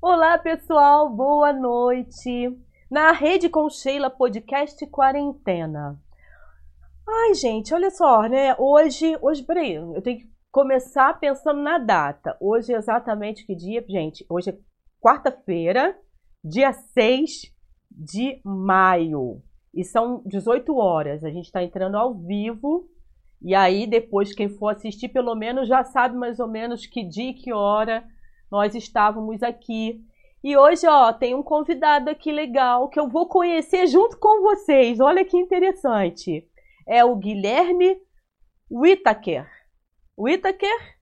Olá, pessoal, boa noite. Na Rede com Sheila Podcast Quarentena. Ai, gente, olha só, né? Hoje, hoje, peraí, eu tenho que começar pensando na data. Hoje é exatamente que dia? Gente, hoje é quarta-feira, dia 6 de maio. E são 18 horas. A gente está entrando ao vivo. E aí, depois, quem for assistir, pelo menos já sabe mais ou menos que dia e que hora nós estávamos aqui. E hoje, ó, tem um convidado aqui legal que eu vou conhecer junto com vocês. Olha que interessante. É o Guilherme Whittaker. Whittaker?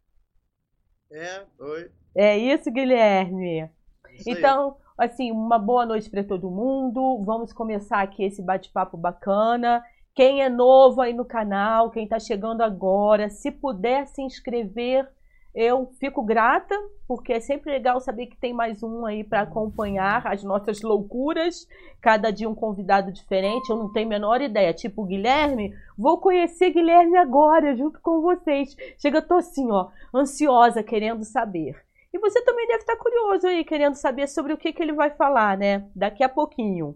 É, oi. É isso, Guilherme. Isso então, assim, uma boa noite para todo mundo. Vamos começar aqui esse bate-papo bacana. Quem é novo aí no canal, quem está chegando agora, se puder se inscrever eu fico grata, porque é sempre legal saber que tem mais um aí para acompanhar as nossas loucuras. Cada dia um convidado diferente, eu não tenho a menor ideia. Tipo, Guilherme, vou conhecer Guilherme agora, junto com vocês. Chega, tô assim, ó, ansiosa, querendo saber. E você também deve estar curioso aí, querendo saber sobre o que, que ele vai falar, né? Daqui a pouquinho.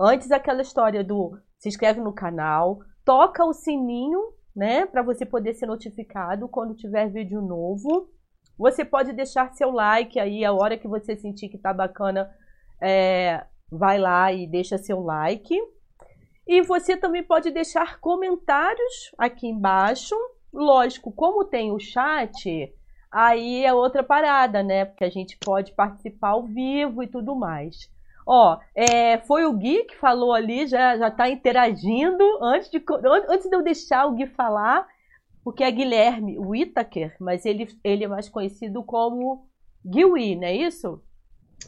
Antes, aquela história do se inscreve no canal, toca o sininho né? Para você poder ser notificado quando tiver vídeo novo. Você pode deixar seu like aí, a hora que você sentir que tá bacana, é, vai lá e deixa seu like. E você também pode deixar comentários aqui embaixo. Lógico, como tem o chat, aí é outra parada, né? Porque a gente pode participar ao vivo e tudo mais. Ó, é, foi o Gui que falou ali, já, já tá interagindo. Antes de, antes de eu deixar o Gui falar, porque é Guilherme Whittaker, mas ele, ele é mais conhecido como Gui, não é isso?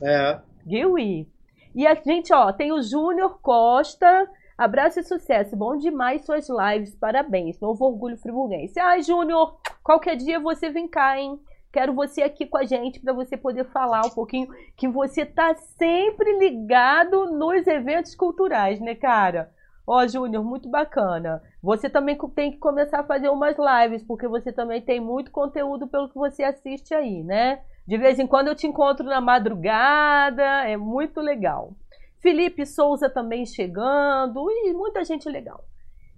É. Gui. E a gente, ó, tem o Júnior Costa. Abraço e sucesso. Bom demais suas lives. Parabéns. Novo orgulho friburguense. Ai, Júnior, qualquer dia você vem cá, hein? Quero você aqui com a gente para você poder falar um pouquinho que você tá sempre ligado nos eventos culturais, né, cara? Ó, Júnior, muito bacana. Você também tem que começar a fazer umas lives, porque você também tem muito conteúdo pelo que você assiste aí, né? De vez em quando eu te encontro na madrugada, é muito legal. Felipe Souza também chegando e muita gente legal.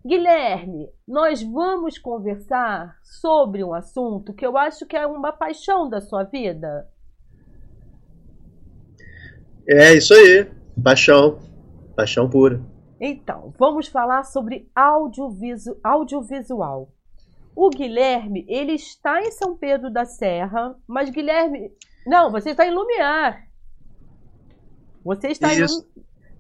Guilherme, nós vamos conversar sobre um assunto que eu acho que é uma paixão da sua vida. É isso aí, paixão, paixão pura. Então, vamos falar sobre audiovisu audiovisual. O Guilherme, ele está em São Pedro da Serra, mas Guilherme, não, você está em Lumiar. Você está Isso.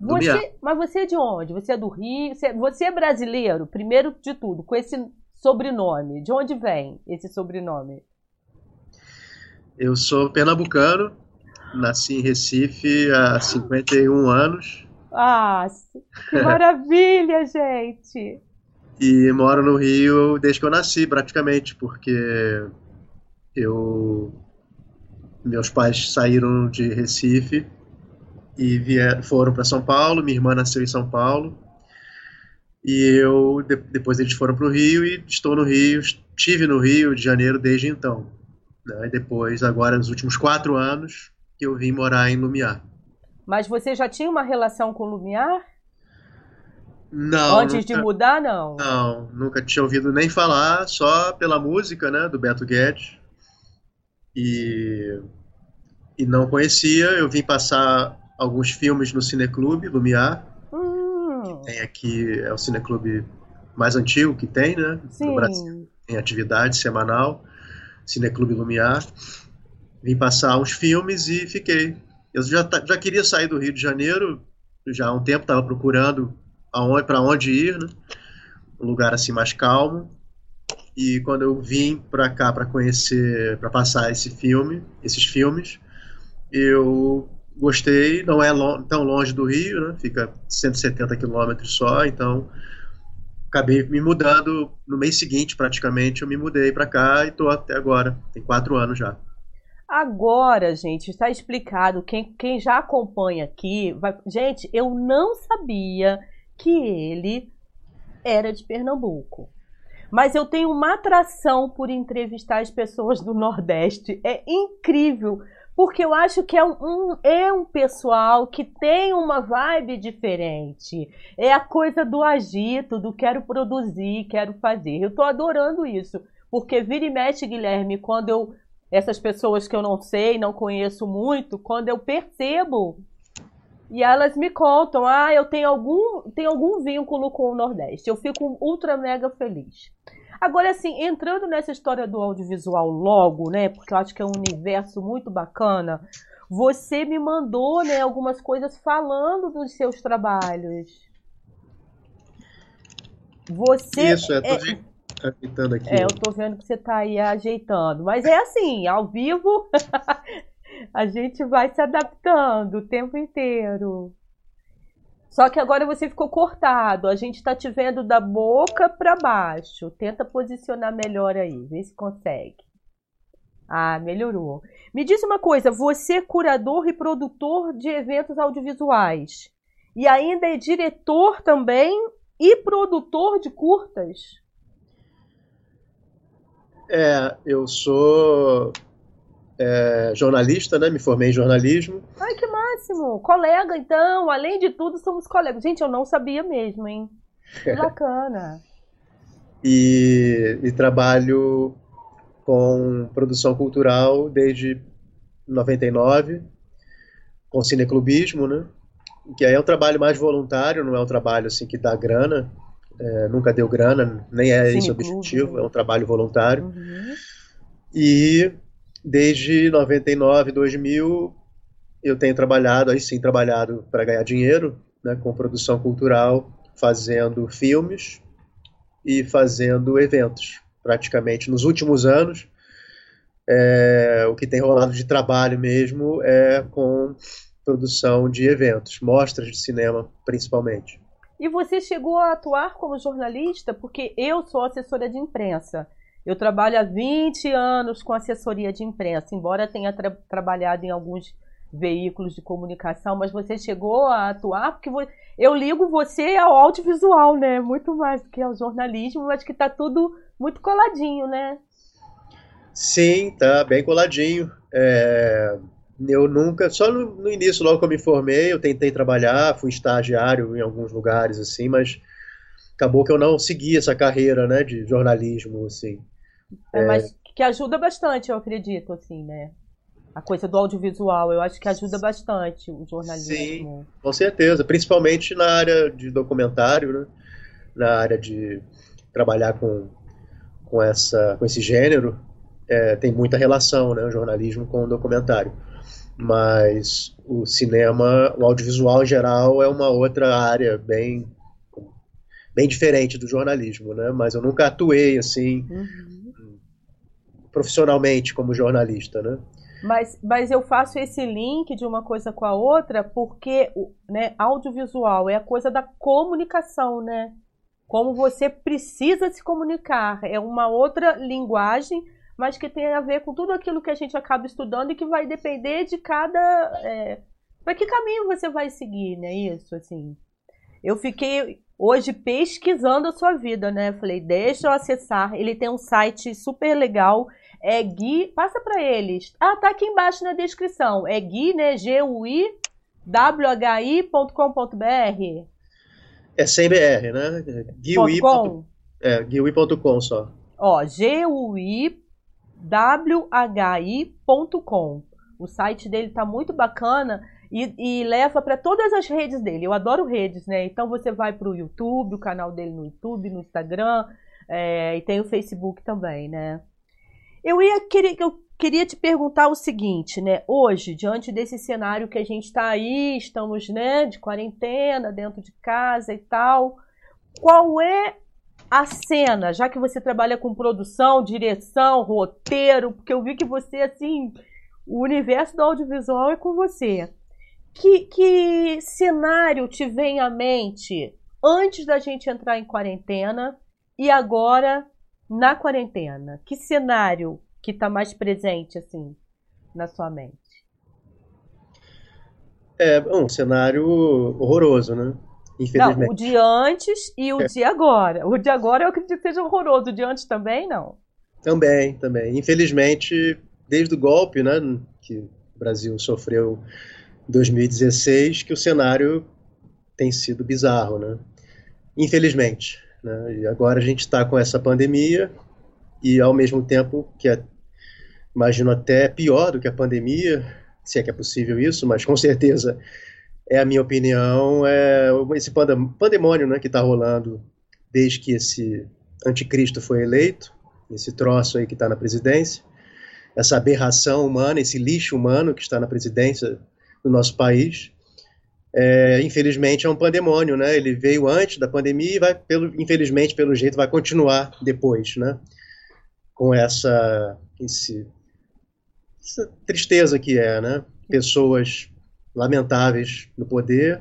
Você, mas você é de onde? Você é do Rio? Você, você é brasileiro, primeiro de tudo, com esse sobrenome. De onde vem esse sobrenome? Eu sou pernambucano, nasci em Recife há 51 anos. Ah, que maravilha, gente! E moro no Rio desde que eu nasci, praticamente, porque eu meus pais saíram de Recife e vieram, foram para São Paulo. Minha irmã nasceu em São Paulo. E eu, de, depois eles foram para o Rio e estou no Rio, estive no Rio de Janeiro desde então. Né? E depois, agora, nos últimos quatro anos, que eu vim morar em Lumiar. Mas você já tinha uma relação com Lumiar? Não. Antes nunca, de mudar, não? Não, nunca tinha ouvido nem falar, só pela música, né, do Beto Guedes. E, e não conhecia, eu vim passar alguns filmes no Cineclube Lumiar. Hum. Que tem aqui, é o cineclube mais antigo que tem, né? Sim. No Brasil. Tem atividade semanal, Cineclube Lumiar. Vim passar uns filmes e fiquei. Eu já, já queria sair do Rio de Janeiro, já há um tempo estava procurando aonde, para onde ir, né? Um lugar assim mais calmo. E quando eu vim para cá para conhecer, para passar esse filme, esses filmes, eu gostei, não é lo tão longe do Rio, né? fica 170 quilômetros só, então acabei me mudando no mês seguinte, praticamente, eu me mudei para cá e estou até agora, tem quatro anos já. Agora, gente, está explicado. Quem, quem já acompanha aqui, vai... gente, eu não sabia que ele era de Pernambuco. Mas eu tenho uma atração por entrevistar as pessoas do Nordeste. É incrível Porque eu acho que é um, é um pessoal que tem uma vibe diferente. É a coisa do agito, do quero produzir, quero fazer. Eu tô adorando isso. Porque vira e mexe, Guilherme, quando eu. Essas pessoas que eu não sei, não conheço muito, quando eu percebo e elas me contam, ah, eu tenho algum, tenho algum vínculo com o Nordeste. Eu fico ultra mega feliz. Agora, assim, entrando nessa história do audiovisual logo, né? Porque eu acho que é um universo muito bacana. Você me mandou, né, algumas coisas falando dos seus trabalhos. Você Isso, é, tô é, ajeitando aqui. É, eu tô vendo que você tá aí ajeitando. Mas é assim, ao vivo a gente vai se adaptando o tempo inteiro. Só que agora você ficou cortado. A gente está te vendo da boca para baixo. Tenta posicionar melhor aí, vê se consegue. Ah, melhorou. Me diz uma coisa, você é curador e produtor de eventos audiovisuais e ainda é diretor também e produtor de curtas? É, eu sou é, jornalista, né? Me formei em jornalismo. Ai, que máximo! Colega, então, além de tudo, somos colegas. Gente, eu não sabia mesmo, hein? Que bacana. e, e trabalho com produção cultural desde 99, com cineclubismo, né? Que aí é um trabalho mais voluntário, não é um trabalho assim que dá grana, é, nunca deu grana, nem é esse o objetivo, né? é um trabalho voluntário. Uhum. E Desde 99, 2000, eu tenho trabalhado, aí sim, trabalhado para ganhar dinheiro, né, com produção cultural, fazendo filmes e fazendo eventos. Praticamente nos últimos anos, é, o que tem rolado de trabalho mesmo é com produção de eventos, mostras de cinema principalmente. E você chegou a atuar como jornalista? Porque eu sou assessora de imprensa. Eu trabalho há 20 anos com assessoria de imprensa, embora tenha tra trabalhado em alguns veículos de comunicação, mas você chegou a atuar porque eu ligo você ao audiovisual, né? Muito mais do que ao jornalismo, mas que está tudo muito coladinho, né? Sim, tá bem coladinho. É, eu nunca, só no, no, início, logo que eu me formei, eu tentei trabalhar, fui estagiário em alguns lugares assim, mas acabou que eu não segui essa carreira, né, de jornalismo assim. É, mas que ajuda bastante, eu acredito, assim, né? A coisa do audiovisual, eu acho que ajuda bastante o jornalismo. Sim, com certeza, principalmente na área de documentário, né? Na área de trabalhar com, com, essa, com esse gênero, é, tem muita relação, né? O jornalismo com o documentário. Mas o cinema, o audiovisual em geral, é uma outra área bem bem diferente do jornalismo, né? Mas eu nunca atuei assim uhum profissionalmente como jornalista, né? Mas, mas eu faço esse link de uma coisa com a outra porque né, audiovisual é a coisa da comunicação, né? Como você precisa se comunicar. É uma outra linguagem, mas que tem a ver com tudo aquilo que a gente acaba estudando e que vai depender de cada. É, para que caminho você vai seguir, né? Isso, assim. Eu fiquei hoje pesquisando a sua vida, né? Falei, deixa eu acessar. Ele tem um site super legal é Gui, passa para eles. Ah, tá aqui embaixo na descrição. É Gui, né? G-U-I, W-H-I.com.br. É sem BR, né? Gui.com. É, Gui.com só. Ó, G-U-I-W-H-I.com. O site dele tá muito bacana e, e leva para todas as redes dele. Eu adoro redes, né? Então você vai para o YouTube, o canal dele no YouTube, no Instagram, é, e tem o Facebook também, né? Eu ia querer, eu queria te perguntar o seguinte, né? Hoje, diante desse cenário que a gente está aí, estamos, né, de quarentena, dentro de casa e tal, qual é a cena, já que você trabalha com produção, direção, roteiro, porque eu vi que você, assim, o universo do audiovisual é com você. Que, que cenário te vem à mente antes da gente entrar em quarentena e agora na quarentena, que cenário que está mais presente assim na sua mente? É um cenário horroroso, né? Infelizmente. Não, o de antes e o é. de agora. O de agora eu acredito que seja horroroso. O de antes também, não? Também, também. Infelizmente, desde o golpe, né, que o Brasil sofreu em 2016, que o cenário tem sido bizarro, né? Infelizmente. Né? E agora a gente está com essa pandemia e, ao mesmo tempo, que é, imagino até pior do que a pandemia, se é que é possível isso, mas com certeza é a minha opinião, é esse pandemônio né, que está rolando desde que esse anticristo foi eleito, esse troço aí que está na presidência, essa aberração humana, esse lixo humano que está na presidência do nosso país. É, infelizmente é um pandemônio, né? Ele veio antes da pandemia e vai, pelo, infelizmente, pelo jeito, vai continuar depois, né? Com essa, esse, essa tristeza que é, né? Pessoas lamentáveis no poder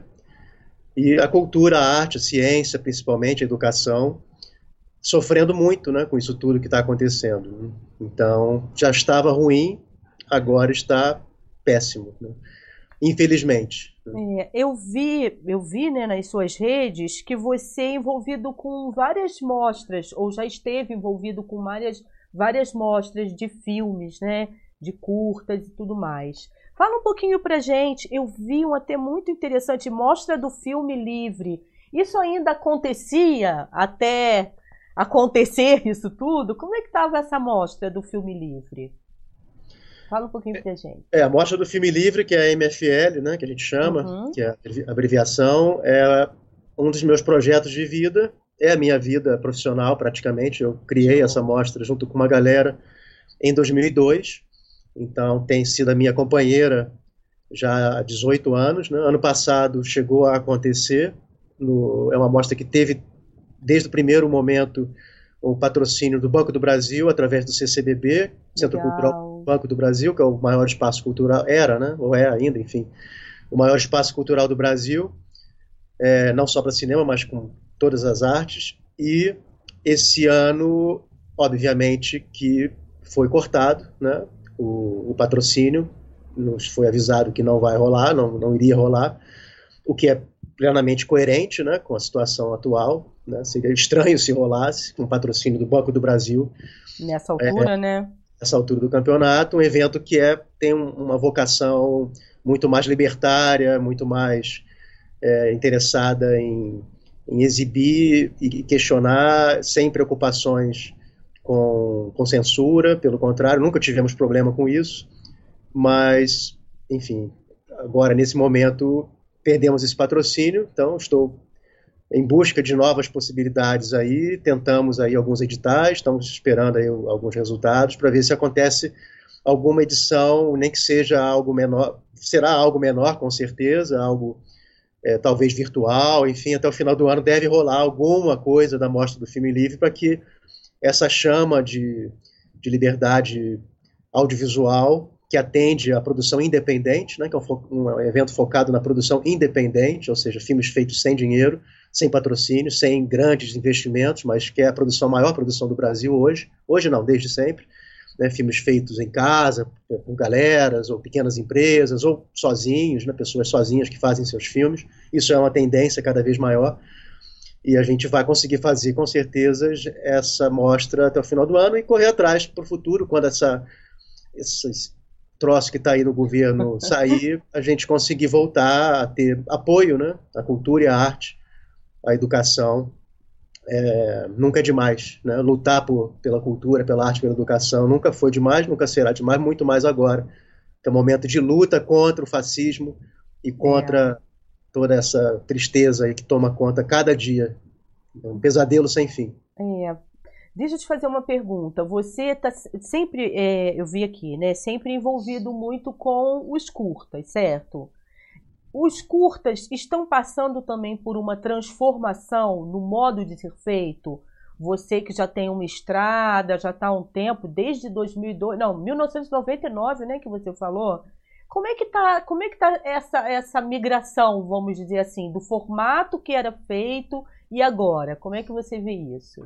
e a cultura, a arte, a ciência, principalmente a educação, sofrendo muito, né? Com isso tudo que está acontecendo. Então, já estava ruim, agora está péssimo. Né? infelizmente. É, eu vi, eu vi né, nas suas redes que você é envolvido com várias mostras, ou já esteve envolvido com várias, várias mostras de filmes, né, de curtas e tudo mais. Fala um pouquinho pra gente, eu vi um até muito interessante, mostra do filme livre. Isso ainda acontecia até acontecer isso tudo? Como é que estava essa mostra do filme livre? Fala um pouquinho pra gente. É, a mostra do filme livre, que é a MFL, né, que a gente chama, uhum. que é a abreviação, é um dos meus projetos de vida, é a minha vida profissional praticamente. Eu criei essa mostra junto com uma galera em 2002, então tem sido a minha companheira já há 18 anos. Né? Ano passado chegou a acontecer, no, é uma mostra que teve desde o primeiro momento o patrocínio do Banco do Brasil através do CCBB, Centro Legal. Cultural Banco do Brasil, que é o maior espaço cultural, era, né, ou é ainda, enfim, o maior espaço cultural do Brasil, é, não só para cinema, mas com todas as artes. E esse ano, obviamente, que foi cortado, né, o, o patrocínio, nos foi avisado que não vai rolar, não, não iria rolar, o que é plenamente coerente né, com a situação atual. Né, seria estranho se rolasse um patrocínio do Banco do Brasil. Nessa altura, é, né? Essa altura do campeonato, um evento que é, tem uma vocação muito mais libertária, muito mais é, interessada em, em, exibir e questionar sem preocupações com, com censura, pelo contrário, nunca tivemos problema com isso, mas, enfim, agora nesse momento perdemos esse patrocínio, então estou em busca de novas possibilidades aí, tentamos aí alguns editais, estamos esperando aí alguns resultados para ver se acontece alguma edição, nem que seja algo menor, será algo menor com certeza, algo é, talvez virtual, enfim, até o final do ano deve rolar alguma coisa da mostra do filme livre para que essa chama de, de liberdade audiovisual que atende à produção independente, né, que é um, um evento focado na produção independente, ou seja, filmes feitos sem dinheiro, sem patrocínio, sem grandes investimentos, mas que é a produção a maior produção do Brasil hoje. Hoje não, desde sempre. Né, filmes feitos em casa, com galeras, ou pequenas empresas, ou sozinhos, né, pessoas sozinhas que fazem seus filmes. Isso é uma tendência cada vez maior. E a gente vai conseguir fazer, com certeza, essa mostra até o final do ano e correr atrás para o futuro, quando essa, esse troço que está aí no governo sair, a gente conseguir voltar a ter apoio, né? A cultura e a arte a educação é, nunca é demais. Né? Lutar por, pela cultura, pela arte, pela educação nunca foi demais, nunca será demais, muito mais agora. É um momento de luta contra o fascismo e contra é. toda essa tristeza aí que toma conta cada dia. É um pesadelo sem fim. É. Deixa eu te fazer uma pergunta. Você está sempre, é, eu vi aqui, né? Sempre envolvido muito com os curtas, certo? Os curtas estão passando também por uma transformação no modo de ser feito. Você que já tem uma estrada, já está há um tempo, desde 2002, não, 1999, né, que você falou. Como é que tá, como é que tá essa essa migração, vamos dizer assim, do formato que era feito e agora? Como é que você vê isso?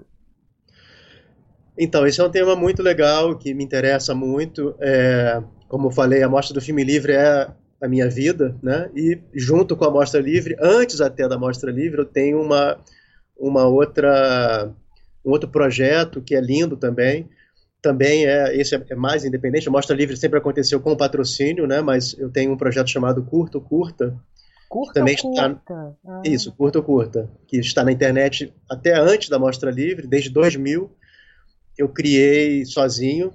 Então, esse é um tema muito legal que me interessa muito. É, como eu falei, a mostra do filme livre é a minha vida, né? E junto com a Mostra Livre, antes até da Mostra Livre, eu tenho uma, uma outra, um outro projeto que é lindo também, também é esse é mais independente. A Mostra Livre sempre aconteceu com patrocínio, né? Mas eu tenho um projeto chamado Curto Curta. Curta também curta? Está... Ah. Isso, Curto Curta, que está na internet até antes da Mostra Livre, desde 2000. Eu criei sozinho,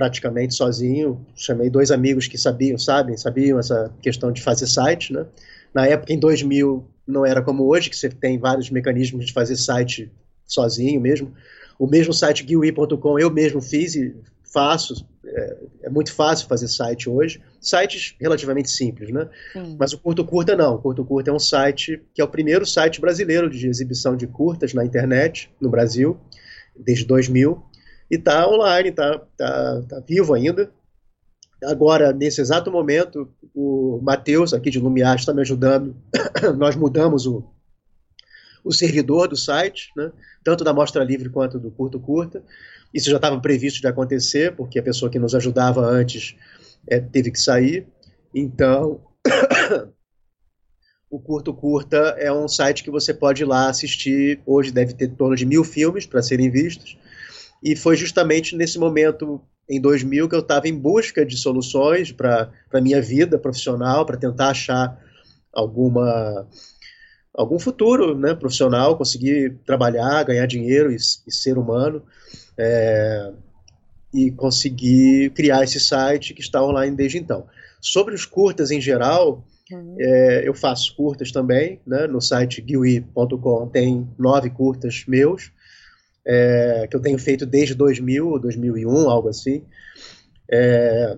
praticamente sozinho. Chamei dois amigos que sabiam, sabem, sabiam essa questão de fazer site, né? Na época, em 2000, não era como hoje, que você tem vários mecanismos de fazer site sozinho mesmo. O mesmo site GUI.com eu mesmo fiz e faço. É, é, muito fácil fazer site hoje. Sites relativamente simples, né? Sim. Mas o Curto Curta não. O Curto Curta é um site que é o primeiro site brasileiro de exibição de curtas na internet, no Brasil, desde 2000. E está online, está tá, tá vivo ainda. Agora, nesse exato momento, o Matheus, aqui de Lumiar, está me ajudando. Nós mudamos o, o servidor do site, né? tanto da Mostra Livre quanto do Curto Curta. Isso já estava previsto de acontecer, porque a pessoa que nos ajudava antes é, teve que sair. Então, o Curto Curta é um site que você pode ir lá assistir. Hoje deve ter em torno de mil filmes para serem vistos. E foi justamente nesse momento em 2000 que eu estava em busca de soluções para a minha vida profissional, para tentar achar alguma algum futuro né, profissional, conseguir trabalhar, ganhar dinheiro e, e ser humano, é, e conseguir criar esse site que está online desde então. Sobre os curtas em geral, uhum. é, eu faço curtas também, né, no site gui.com tem nove curtas meus, é, que eu tenho feito desde 2000, 2001, algo assim. É,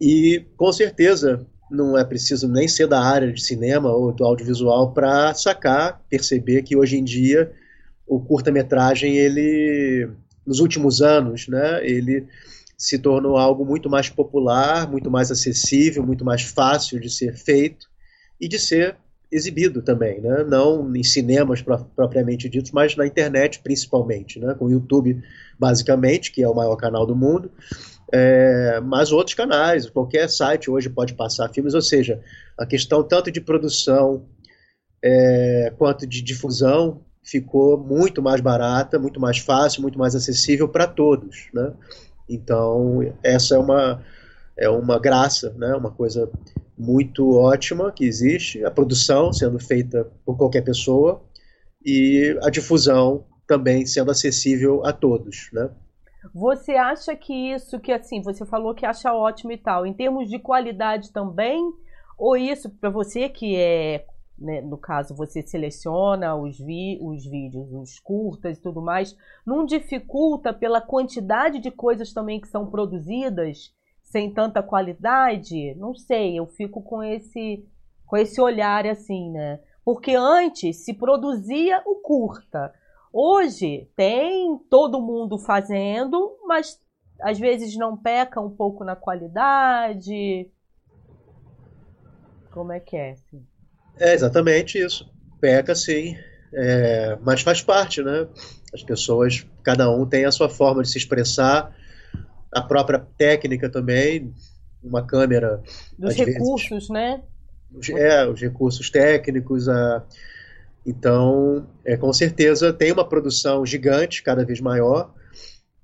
e com certeza não é preciso nem ser da área de cinema ou do audiovisual para sacar, perceber que hoje em dia o curta-metragem ele nos últimos anos, né, ele se tornou algo muito mais popular, muito mais acessível, muito mais fácil de ser feito e de ser exibido também, né? não em cinemas propriamente ditos, mas na internet principalmente, né? com o YouTube basicamente, que é o maior canal do mundo, é, mas outros canais, qualquer site hoje pode passar filmes, ou seja, a questão tanto de produção é, quanto de difusão ficou muito mais barata, muito mais fácil, muito mais acessível para todos, né? Então essa é uma é uma graça, né? Uma coisa muito ótima que existe, a produção sendo feita por qualquer pessoa e a difusão também sendo acessível a todos, né? Você acha que isso, que assim, você falou que acha ótimo e tal, em termos de qualidade também, ou isso para você que é, né, no caso, você seleciona os, vi os vídeos, os curtas e tudo mais, não dificulta pela quantidade de coisas também que são produzidas? Sem tanta qualidade, não sei, eu fico com esse com esse olhar assim, né? Porque antes se produzia o curta. Hoje tem todo mundo fazendo, mas às vezes não peca um pouco na qualidade. Como é que é? Assim? É exatamente isso. Peca sim, é, mas faz parte, né? As pessoas, cada um tem a sua forma de se expressar a própria técnica também, uma câmera. Dos recursos, vezes, né? É, os recursos técnicos, a, então, é, com certeza tem uma produção gigante, cada vez maior,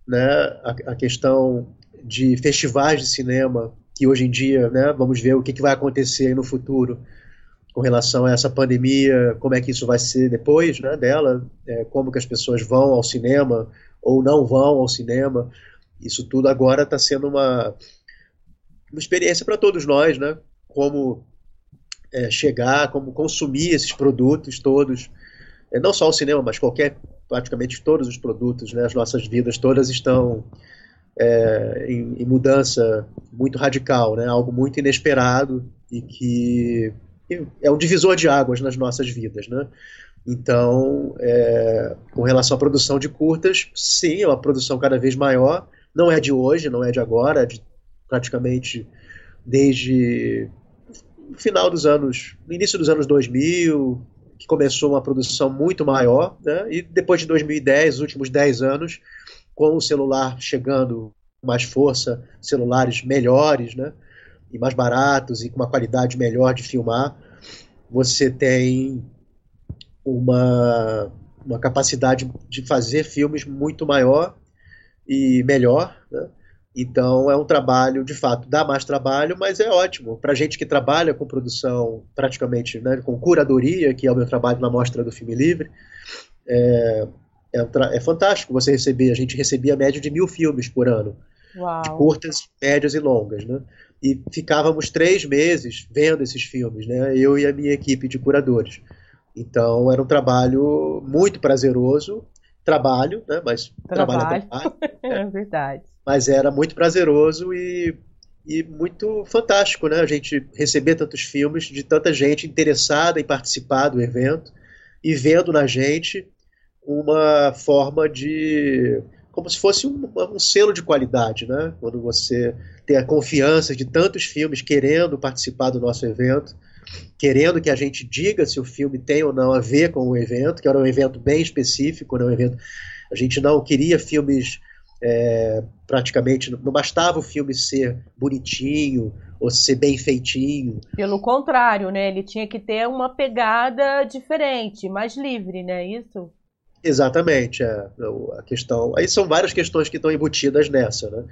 né? A, a, questão de festivais de cinema, que hoje em dia, né, vamos ver o que, que vai acontecer no futuro com relação a essa pandemia, como é que isso vai ser depois né, dela, é, como que as pessoas vão ao cinema ou não vão ao cinema. Isso tudo agora está sendo uma, uma experiência para todos nós, né? Como é, chegar, como consumir esses produtos todos, é, não só o cinema, mas qualquer, praticamente todos os produtos, né? As nossas vidas todas estão é, em, em, mudança muito radical, né? Algo muito inesperado e que é um divisor de águas nas nossas vidas, né? Então, é, com relação à produção de curtas, sim, é uma produção cada vez maior, não é de hoje, não é de agora, é de praticamente desde o final dos anos, no início dos anos 2000, que começou uma produção muito maior, né? e depois de 2010, os últimos 10 anos, com o celular chegando com mais força, celulares melhores, né? e mais baratos e com uma qualidade melhor de filmar, você tem uma, uma capacidade de fazer filmes muito maior e melhor. Né? Então é um trabalho, de fato, dá mais trabalho, mas é ótimo. Para gente que trabalha com produção, praticamente, né, com curadoria, que é o meu trabalho na Mostra do Filme Livre, é, é, é fantástico você receber. A gente recebia a média de mil filmes por ano. Uau. De curtas, médias e longas. Né? E ficávamos três meses vendo esses filmes, né? eu e a minha equipe de curadores. Então era um trabalho muito prazeroso. Trabalho, né? mas trabalho, trabalho é é verdade mas era muito prazeroso e, e muito fantástico, né? A gente receber tantos filmes de tanta gente interessada em participar do evento e vendo na gente uma forma de como se fosse um, um, selo de qualidade, né? Quando você tem a confiança de tantos filmes querendo participar do nosso evento, querendo que a gente diga se o filme tem ou não a ver com o evento, que era um evento bem específico, né? um evento a gente não queria filmes é, praticamente não bastava o filme ser bonitinho ou ser bem feitinho. Pelo contrário, né? Ele tinha que ter uma pegada diferente, mais livre, né? Isso. Exatamente, é, a questão. Aí são várias questões que estão embutidas nessa, né?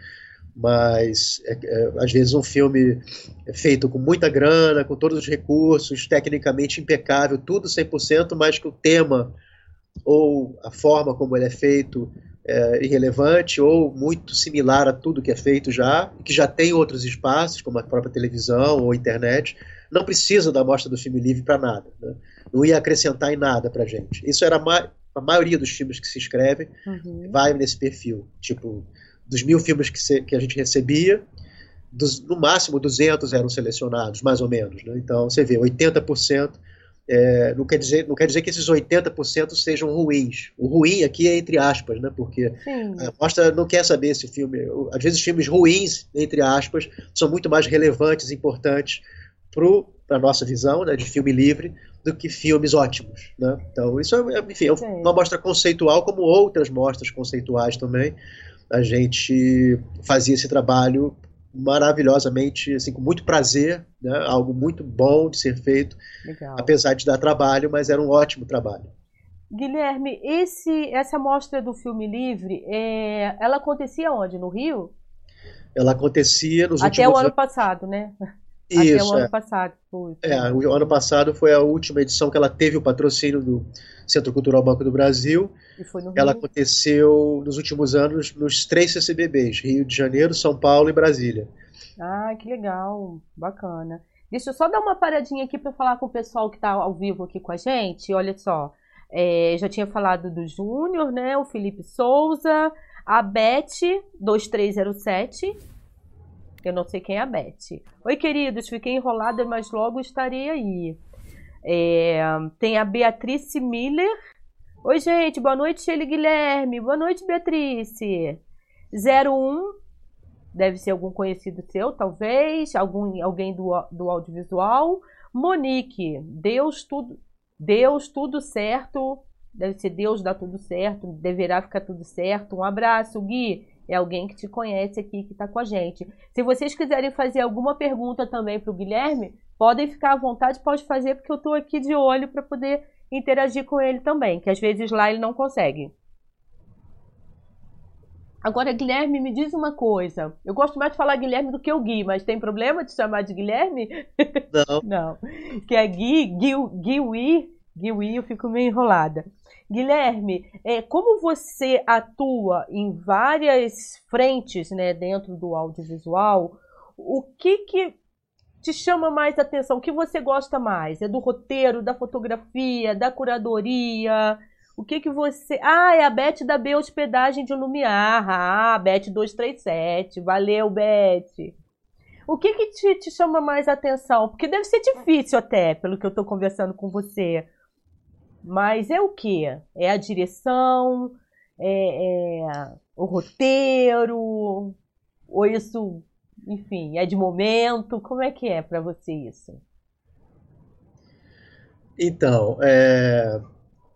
Mas é, é, às vezes um filme é feito com muita grana, com todos os recursos, tecnicamente impecável, tudo 100%, mas que o tema ou a forma como ele é feito é, irrelevante ou muito similar a tudo que é feito já, que já tem outros espaços, como a própria televisão ou internet, não precisa da mostra do filme livre para nada. Né? Não ia acrescentar em nada para gente. Isso era a, ma a maioria dos filmes que se escrevem, uhum. vai nesse perfil. Tipo, dos mil filmes que, se, que a gente recebia, dos, no máximo 200 eram selecionados, mais ou menos. Né? Então, você vê, 80% é, não, quer dizer, não quer dizer que esses 80% sejam ruins. O ruim aqui é entre aspas, né? Porque Sim. a mostra não quer saber se filme. Às vezes, filmes ruins, entre aspas, são muito mais relevantes e importantes para a nossa visão né, de filme livre do que filmes ótimos. Né? Então, isso é, enfim, é uma mostra conceitual, como outras mostras conceituais também. A gente fazia esse trabalho maravilhosamente, assim, com muito prazer, né? algo muito bom de ser feito, Legal. apesar de dar trabalho, mas era um ótimo trabalho. Guilherme, esse, essa mostra do filme livre, é, ela acontecia onde? No Rio? Ela acontecia nos Até últimos o ano passado, né? Isso, Até o ano é. passado. Foi. É, o ano passado foi a última edição que ela teve o patrocínio do Centro Cultural Banco do Brasil. Ela aconteceu nos últimos anos nos três CCBBs, Rio de Janeiro, São Paulo e Brasília. Ah, que legal, bacana. Deixa eu só dar uma paradinha aqui para falar com o pessoal que está ao vivo aqui com a gente. Olha só, é, já tinha falado do Júnior, né? O Felipe Souza, a Beth 2307 eu não sei quem é a Beth. Oi, queridos, fiquei enrolada, mas logo estarei aí. É, tem a Beatrice Miller. Oi, gente, boa noite, Sheila Guilherme. Boa noite, Beatrice. 01, deve ser algum conhecido seu, talvez, algum, alguém do, do audiovisual. Monique, Deus tudo, Deus tudo certo. Deve ser Deus dá tudo certo, deverá ficar tudo certo. Um abraço, Gui é alguém que te conhece aqui, que está com a gente. Se vocês quiserem fazer alguma pergunta também para o Guilherme, podem ficar à vontade, pode fazer, porque eu estou aqui de olho para poder interagir com ele também, que às vezes lá ele não consegue. Agora, Guilherme, me diz uma coisa. Eu gosto mais de falar Guilherme do que o Gui, mas tem problema de chamar de Guilherme? Não. não. Que é Gui, Gui, Gui, Gui, eu fico meio enrolada. Guilherme, é, como você atua em várias frentes né, dentro do audiovisual, o que, que te chama mais atenção? O que você gosta mais? É do roteiro, da fotografia, da curadoria? O que que você... Ah, é a Beth da B Hospedagem de Lumiar. Ah, Beth 237. Valeu, Beth. O que que te, te chama mais atenção? Porque deve ser difícil até, pelo que eu estou conversando com você. Mas é o que? É a direção? É, é, o roteiro? Ou isso, enfim, é de momento? Como é que é para você isso? Então, é,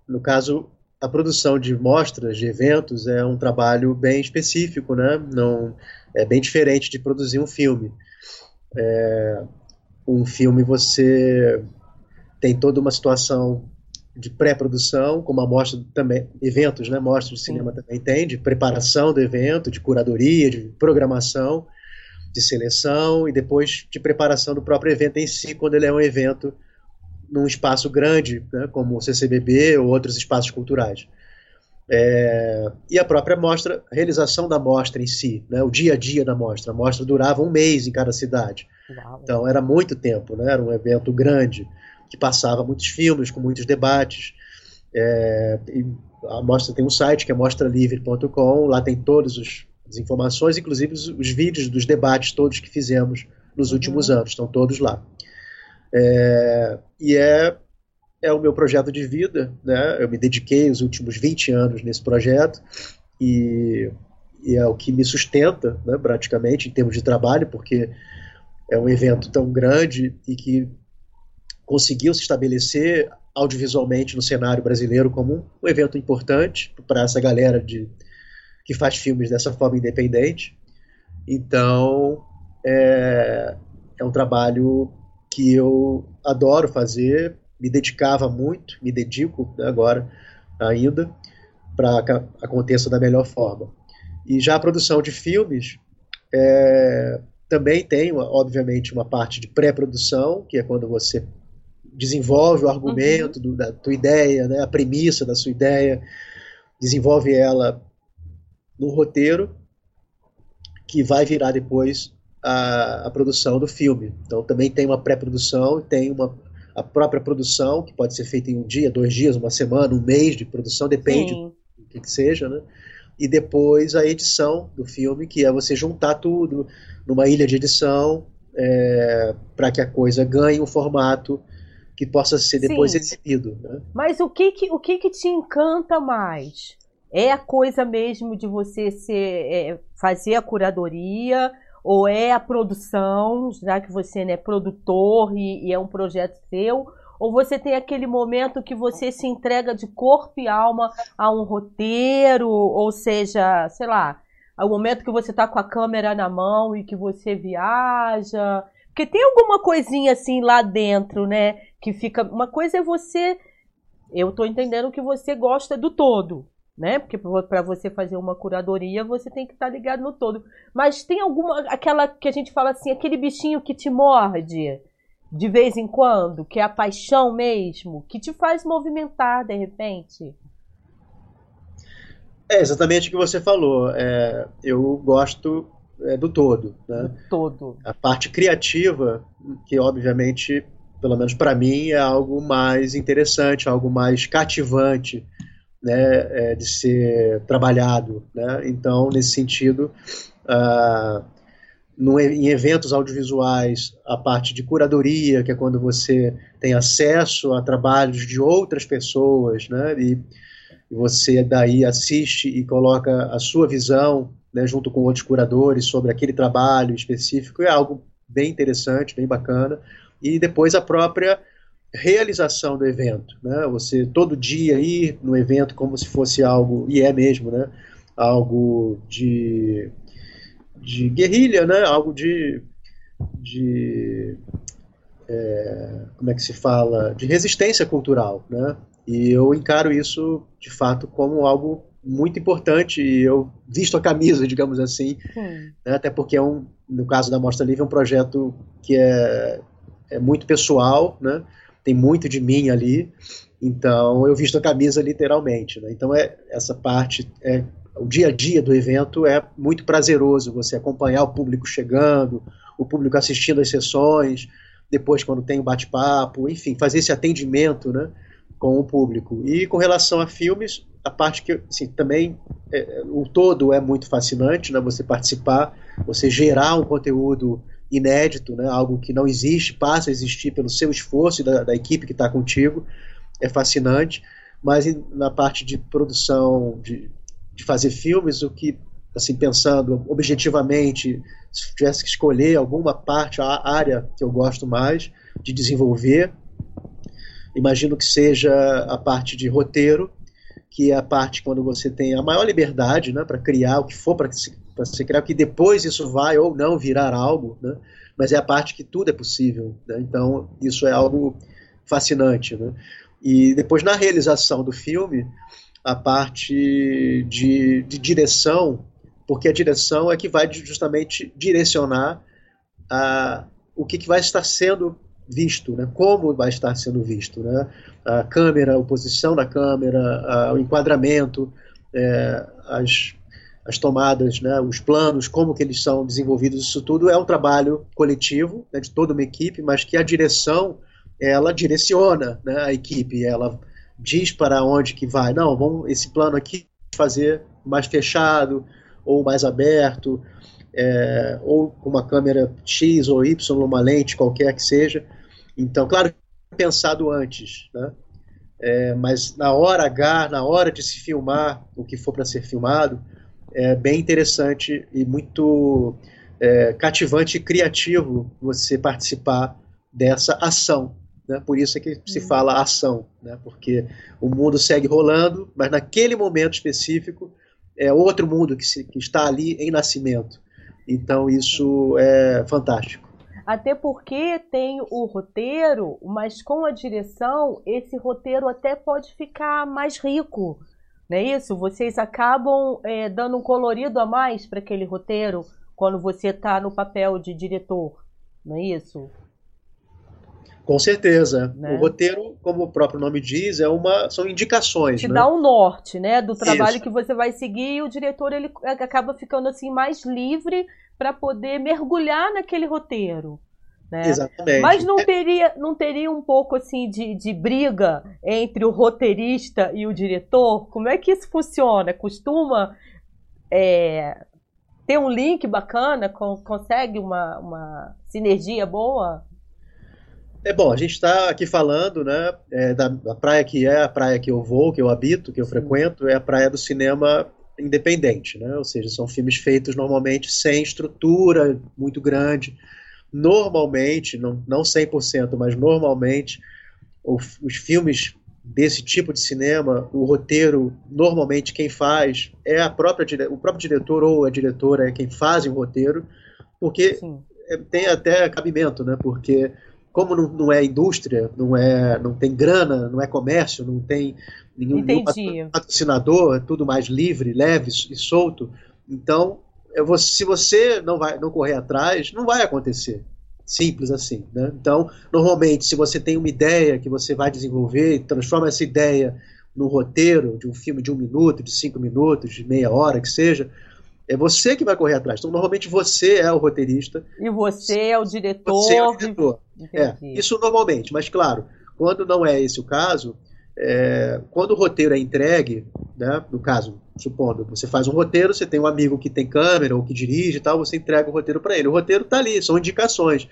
no caso, a produção de mostras, de eventos, é um trabalho bem específico, né? Não, é bem diferente de produzir um filme. É, um filme você tem toda uma situação de pré-produção, como a mostra também, eventos, né, mostras de cinema Sim. também tem, de preparação do evento, de curadoria, de programação, de seleção e depois de preparação do próprio evento em si, quando ele é um evento num espaço grande, né, como o CCBB ou outros espaços culturais. É, e a própria mostra, a realização da mostra em si, né, o dia a dia da mostra. A mostra durava um mês em cada cidade. Uau. Então era muito tempo, né, era um evento grande que passava muitos filmes, com muitos debates. É, a mostra tem um site que é mostralivre.com, lá tem todas as informações, inclusive os, os, vídeos dos debates todos que fizemos nos últimos uhum. anos, estão todos lá. É, e é é o meu projeto de vida, né? Eu me dediquei os últimos 20 anos nesse projeto e, e é o que me sustenta, né, praticamente, em termos de trabalho, porque é um evento tão grande e que conseguiu se estabelecer audiovisualmente no cenário brasileiro como um, evento importante para essa galera de, que faz filmes dessa forma independente. Então, é, é um trabalho que eu adoro fazer, me dedicava muito, me dedico né, agora ainda, para que aconteça da melhor forma. E já a produção de filmes é, também tem, obviamente, uma parte de pré-produção, que é quando você desenvolve o argumento uhum. do, da tua ideia, né, a premissa da sua ideia, desenvolve ela no roteiro, que vai virar depois a, a produção do filme. Então também tem uma pré-produção tem uma a própria produção, que pode ser feita em um dia, dois dias, uma semana, um mês de produção, depende Sim. do que, que seja, né? E depois a edição do filme, que é você juntar tudo numa ilha de edição é, para que a coisa ganhe um formato que possa ser depois Sim. exibido. Né? Mas o que que, o que que te encanta mais? É a coisa mesmo de você ser, é, fazer a curadoria ou é a produção, já que você é né, produtor e, e, é um projeto seu, ou você tem aquele momento que você se entrega de corpo e alma a um roteiro, ou seja, sei lá, o momento que você está com a câmera na mão e que você viaja. Porque tem alguma coisinha assim lá dentro, né? Que fica. Uma coisa é você. Eu estou entendendo que você gosta do todo né? Porque para você fazer uma curadoria, você tem que estar tá ligado no todo. Mas tem alguma aquela que a gente fala assim, aquele bichinho que te morde de vez em quando, que é a paixão mesmo, que te faz movimentar de repente. É exatamente o que você falou. É, eu gosto é, do todo, né? Do todo. A parte criativa, que obviamente, pelo menos para mim, é algo mais interessante, algo mais cativante né, é, de ser trabalhado. Né? Então, nesse sentido, uh, no, em eventos audiovisuais, a parte de curadoria, que é quando você tem acesso a trabalhos de outras pessoas, né, e você daí assiste e coloca a sua visão, né, junto com outros curadores, sobre aquele trabalho específico, é algo bem interessante, bem bacana. E depois a própria realização do evento, né? Você todo dia ir no evento como se fosse algo e é mesmo, né? Algo de de guerrilha, né? Algo de de é, como é que se fala de resistência cultural, né? E eu encaro isso de fato como algo muito importante e eu visto a camisa, digamos assim, né? até porque é um, no caso da Mostra Livre, é um projeto que é, é muito pessoal, né? tem muito de mim ali, então eu visto a camisa literalmente. Né? Então é essa parte, é, o dia a dia do evento é muito prazeroso, você acompanhar o público chegando, o público assistindo às sessões, depois quando tem o bate-papo, enfim, fazer esse atendimento né, com o público. E com relação a filmes, a parte que assim, também é, o todo é muito fascinante, né, você participar, você gerar um conteúdo inédito, né? algo que não existe, passa a existir pelo seu esforço e da, da equipe que está contigo, é fascinante. Mas na parte de produção, de, de fazer filmes, o que, assim, pensando objetivamente, se tivesse que escolher alguma parte, a área que eu gosto mais de desenvolver, imagino que seja a parte de roteiro, que é a parte quando você tem a maior liberdade né, para criar o que for para para você criar, que depois isso vai ou não virar algo, né? mas é a parte que tudo é possível. Né? Então, isso é algo fascinante. Né? E depois, na realização do filme, a parte de, de direção, porque a direção é que vai justamente direcionar a, o que, que vai estar sendo visto, né? como vai estar sendo visto. Né? A câmera, a posição da câmera, a, o enquadramento, é, as, as tomadas, né? os planos, como que eles são desenvolvidos, isso tudo é um trabalho coletivo né? de toda uma equipe, mas que a direção ela direciona né? a equipe, ela diz para onde que vai. Não, vamos esse plano aqui fazer mais fechado ou mais aberto, é, ou com uma câmera X ou Y, uma lente qualquer que seja. Então, claro, pensado antes, né? É, mas na hora H, na hora de se filmar o que for para ser filmado, é bem interessante e muito é, cativante e criativo você participar dessa ação. Né? Por isso é que se uhum. fala ação, né? porque o mundo segue rolando, mas naquele momento específico é outro mundo que, se, que está ali em nascimento. Então isso é fantástico. Até porque tem o roteiro, mas com a direção, esse roteiro até pode ficar mais rico. Não é isso? Vocês acabam é, dando um colorido a mais para aquele roteiro quando você está no papel de diretor. Não é isso? Com certeza. Né? O roteiro, como o próprio nome diz, é uma, são indicações. Te né? dá um norte, né, do trabalho Isso. que você vai seguir e o diretor ele acaba ficando assim mais livre para poder mergulhar naquele roteiro. Né? Exatamente. Mas não teria, não teria um pouco assim de, de briga entre o roteirista e o diretor? Como é que isso funciona? Costuma é, ter um link bacana? Consegue uma, uma sinergia boa? É bom, a gente está aqui falando né, é, da, da, praia que é a praia que eu vou, que eu habito, que eu frequento, é a praia do cinema independente, né? ou seja, são filmes feitos normalmente sem estrutura muito grande. Normalmente, não, não 100%, mas normalmente, o, os filmes desse tipo de cinema, o roteiro, normalmente quem faz é a própria, o próprio diretor ou a diretora é quem faz o roteiro, porque é, tem até cabimento, né? porque como não, não, é indústria, não é, não tem grana, não é comércio, não tem nenhum, nenhum patrocinador, é tudo mais livre, leve e solto. Então, vou, se você não vai não correr atrás, não vai acontecer. Simples assim. Né? Então, normalmente, se você tem uma ideia que você vai desenvolver, transforma essa ideia num roteiro de um filme de um minuto, de cinco minutos, de meia hora, que seja, é você que vai correr atrás. Então, normalmente você é o roteirista. E você é o diretor. Você é o diretor. É, isso normalmente, mas claro, quando não é esse o caso, é, quando o roteiro é entregue, né, no caso, supondo, você faz um roteiro, você tem um amigo que tem câmera ou que dirige e tal, você entrega o roteiro para ele. O roteiro está ali, são indicações.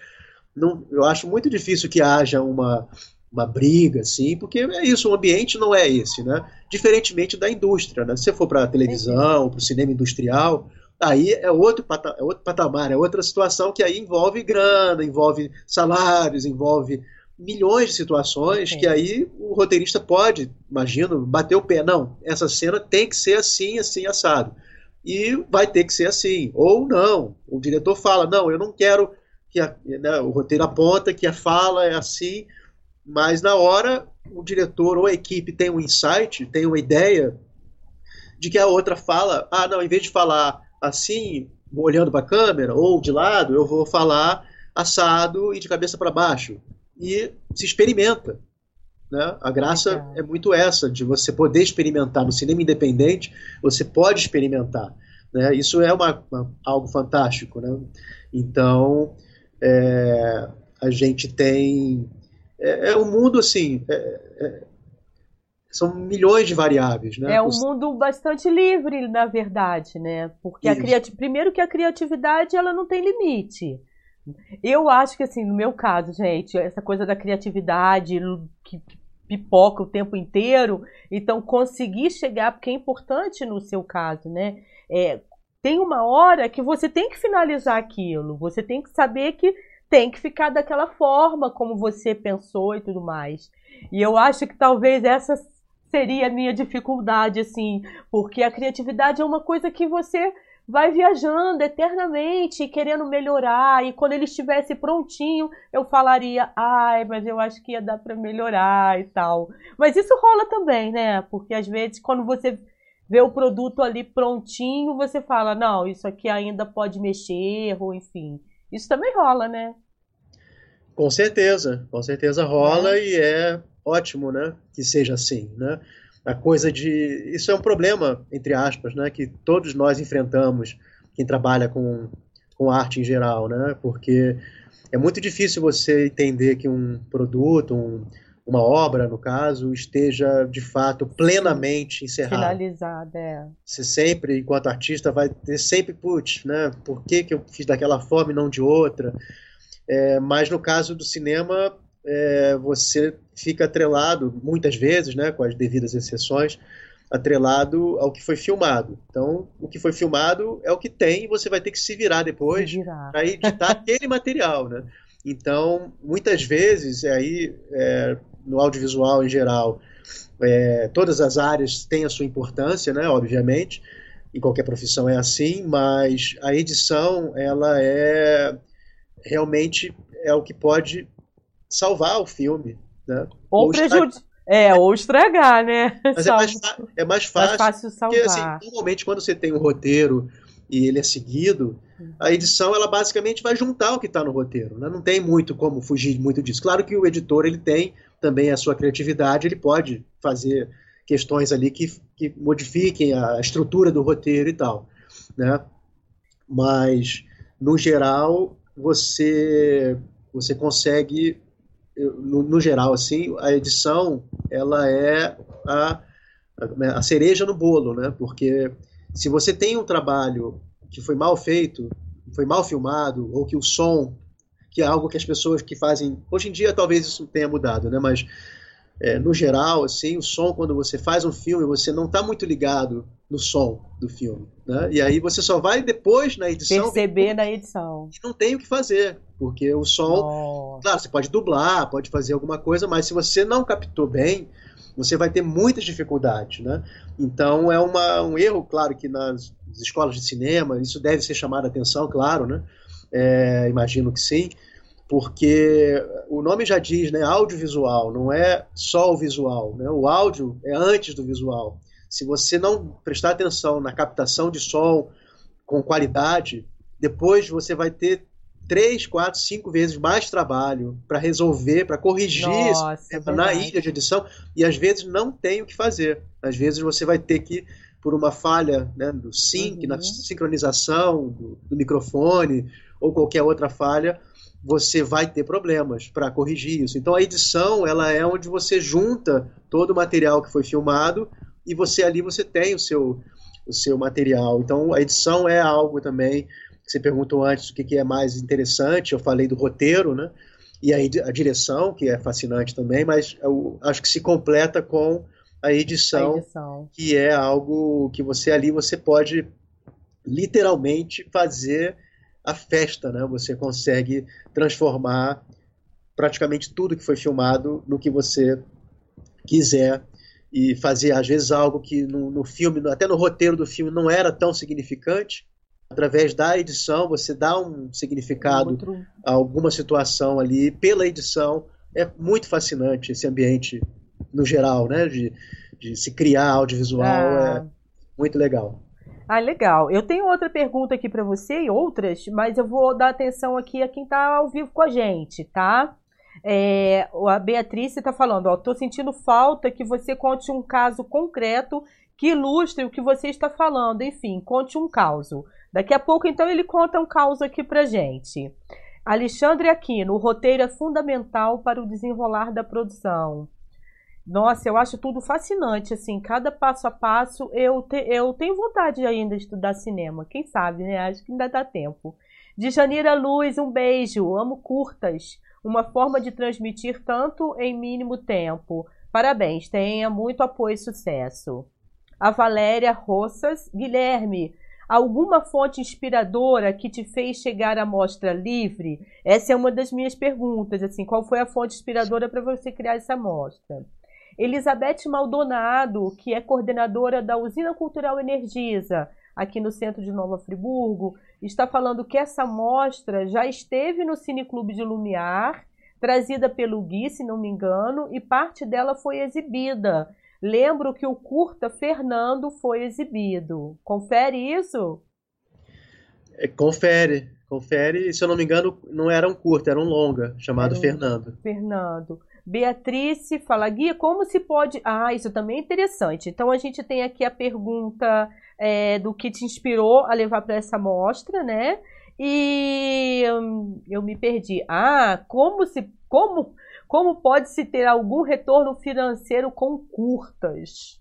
Não, eu acho muito difícil que haja uma, uma briga, assim, porque é isso, o ambiente não é esse, né? Diferentemente da indústria, né? Se você for para a televisão, para o cinema industrial, aí é outro, pata, é outro patamar, é outra situação que aí envolve grana, envolve salários, envolve milhões de situações que aí o roteirista pode, imagino, bater o pé. Não, essa cena tem que ser assim, assim, assado. E vai ter que ser assim. Ou não. O diretor fala, não, eu não quero que a, né, o roteiro aponta que a fala é assim, mas na hora o diretor ou a equipe tem um insight, tem uma ideia de que a outra fala, ah, não, em vez de falar assim, olhando para a câmera ou de lado, eu vou falar assado e de cabeça para baixo. E se experimenta. Né? A graça é muito essa, de você poder experimentar. No cinema independente, você pode experimentar. Né? Isso é uma, uma, algo fantástico. Né? Então, é, a gente tem é, é um mundo assim. É, é, são milhões de variáveis, né? É um mundo bastante livre, na verdade, né? Porque a criati... primeiro que a criatividade ela não tem limite. Eu acho que assim, no meu caso, gente, essa coisa da criatividade que pipoca o tempo inteiro, então conseguir chegar, porque é importante no seu caso, né? É, tem uma hora que você tem que finalizar aquilo, você tem que saber que tem que ficar daquela forma como você pensou e tudo mais. E eu acho que talvez essa seria a minha dificuldade, assim, porque a criatividade é uma coisa que você vai viajando eternamente, querendo melhorar. E quando ele estivesse prontinho, eu falaria, ai, mas eu acho que ia dar para melhorar e tal. Mas isso rola também, né? Porque às vezes quando você vê o produto ali prontinho, você fala, não, isso aqui ainda pode mexer, ou enfim. Isso também rola, né? Com certeza, com certeza rola é. e é ótimo, né? Que seja assim, né? A coisa de. Isso é um problema, entre aspas, né, que todos nós enfrentamos, quem trabalha com, com arte em geral, né? Porque é muito difícil você entender que um produto, um, uma obra, no caso, esteja de fato plenamente encerrada. Finalizada, é. Você sempre, enquanto artista, vai ter sempre, putz, né? Por que, que eu fiz daquela forma e não de outra? É, mas no caso do cinema, é, você fica atrelado, muitas vezes, né, com as devidas exceções, atrelado ao que foi filmado. Então, o que foi filmado é o que tem e você vai ter que se virar depois para editar aquele material, né? Então, muitas vezes, aí, é, no audiovisual em geral, é, todas as áreas têm a sua importância, né, obviamente, em qualquer profissão é assim, mas a edição, ela é realmente é o que pode salvar o filme, né? Ou, ou prejudicar. É, ou estragar, né? Mas é mais, é mais fácil. Mais fácil salvar. Porque, assim, normalmente, quando você tem um roteiro e ele é seguido, a edição, ela basicamente vai juntar o que está no roteiro. Né? Não tem muito como fugir muito disso. Claro que o editor, ele tem também a sua criatividade, ele pode fazer questões ali que, que modifiquem a estrutura do roteiro e tal, né? Mas, no geral, você, você consegue no, no, geral, assim, a edição ela é a, a cereja no bolo, né? Porque se você tem um trabalho que foi mal feito, foi mal filmado, ou que o som, que é algo que as pessoas que fazem, hoje em dia talvez isso tenha mudado, né? Mas é, no geral, assim, o som quando você faz um filme, você não está muito ligado no som do filme, né? E aí você só vai depois na edição perceber na edição. Não tem o que fazer, porque o som, Nossa. claro, você pode dublar, pode fazer alguma coisa, mas se você não captou bem, você vai ter muitas dificuldades, né? Então é uma, um erro, claro, que nas escolas de cinema isso deve ser chamado a atenção, claro, né? É, imagino que sim, porque o nome já diz, né? Audiovisual, não é só o visual, né? O áudio é antes do visual. Se você não prestar atenção na captação de som com qualidade, depois você vai ter três, quatro, cinco vezes mais trabalho para resolver, para corrigir Nossa, esse é na ilha de edição e às vezes não tem o que fazer. Às vezes você vai ter que por uma falha né, do sync, uhum. na sincronização do, do, microfone ou qualquer outra falha, você vai ter problemas para corrigir isso. Então a edição ela é onde você junta todo o material que foi filmado e você ali você tem o seu, o seu material. Então a edição é algo também você perguntou antes o que, que é mais interessante, eu falei do roteiro, né? E aí a direção, que é fascinante também, mas eu acho que se completa com a edição, a edição, que é algo que você ali você pode literalmente fazer a festa, né? Você consegue transformar praticamente tudo que foi filmado no que você quiser e fazer às vezes algo que no, no filme, até no roteiro do filme não era tão significante, através da edição você dá um significado Outro. a alguma situação ali pela edição é muito fascinante esse ambiente no geral, né? De, de se criar audiovisual ah. é muito legal. Ah, legal. Eu tenho outra pergunta aqui para você e outras, mas eu vou dar atenção aqui a quem está ao vivo com a gente, tá? É, a Beatriz está falando, ó, tô sentindo falta que você conte um caso concreto que ilustre o que você está falando. Enfim, conte um caso. Daqui a pouco, então, ele conta um caos aqui pra gente. Alexandre Aquino, o roteiro é fundamental para o desenrolar da produção. Nossa, eu acho tudo fascinante, assim, cada passo a passo. Eu, te, eu tenho vontade ainda de estudar cinema, quem sabe, né? Acho que ainda dá tempo. De Janira Luz, um beijo. Amo curtas. Uma forma de transmitir tanto em mínimo tempo. Parabéns, tenha muito apoio e sucesso. A Valéria Roças, Guilherme, alguma fonte inspiradora que te fez chegar à mostra livre? Essa é uma das minhas perguntas, assim, qual foi a fonte inspiradora para você criar essa mostra? Elizabeth Maldonado, que é coordenadora da Usina Cultural Energisa, aqui no centro de Nova Friburgo, está falando que essa mostra já esteve no Cineclube de Lumiar, trazida pelo Gui, se não me engano, e parte dela foi exibida. Lembro que o curta Fernando foi exibido. Confere isso? É, confere, confere. Se eu não me engano, não era um curta, era um longa, chamado um... Fernando. Fernando. Beatrice fala, Gui, como se pode. Ah, isso também é interessante. Então a gente tem aqui a pergunta é, do que te inspirou a levar para essa mostra, né? E hum, eu me perdi. Ah, como se. Como, como pode se ter algum retorno financeiro com curtas?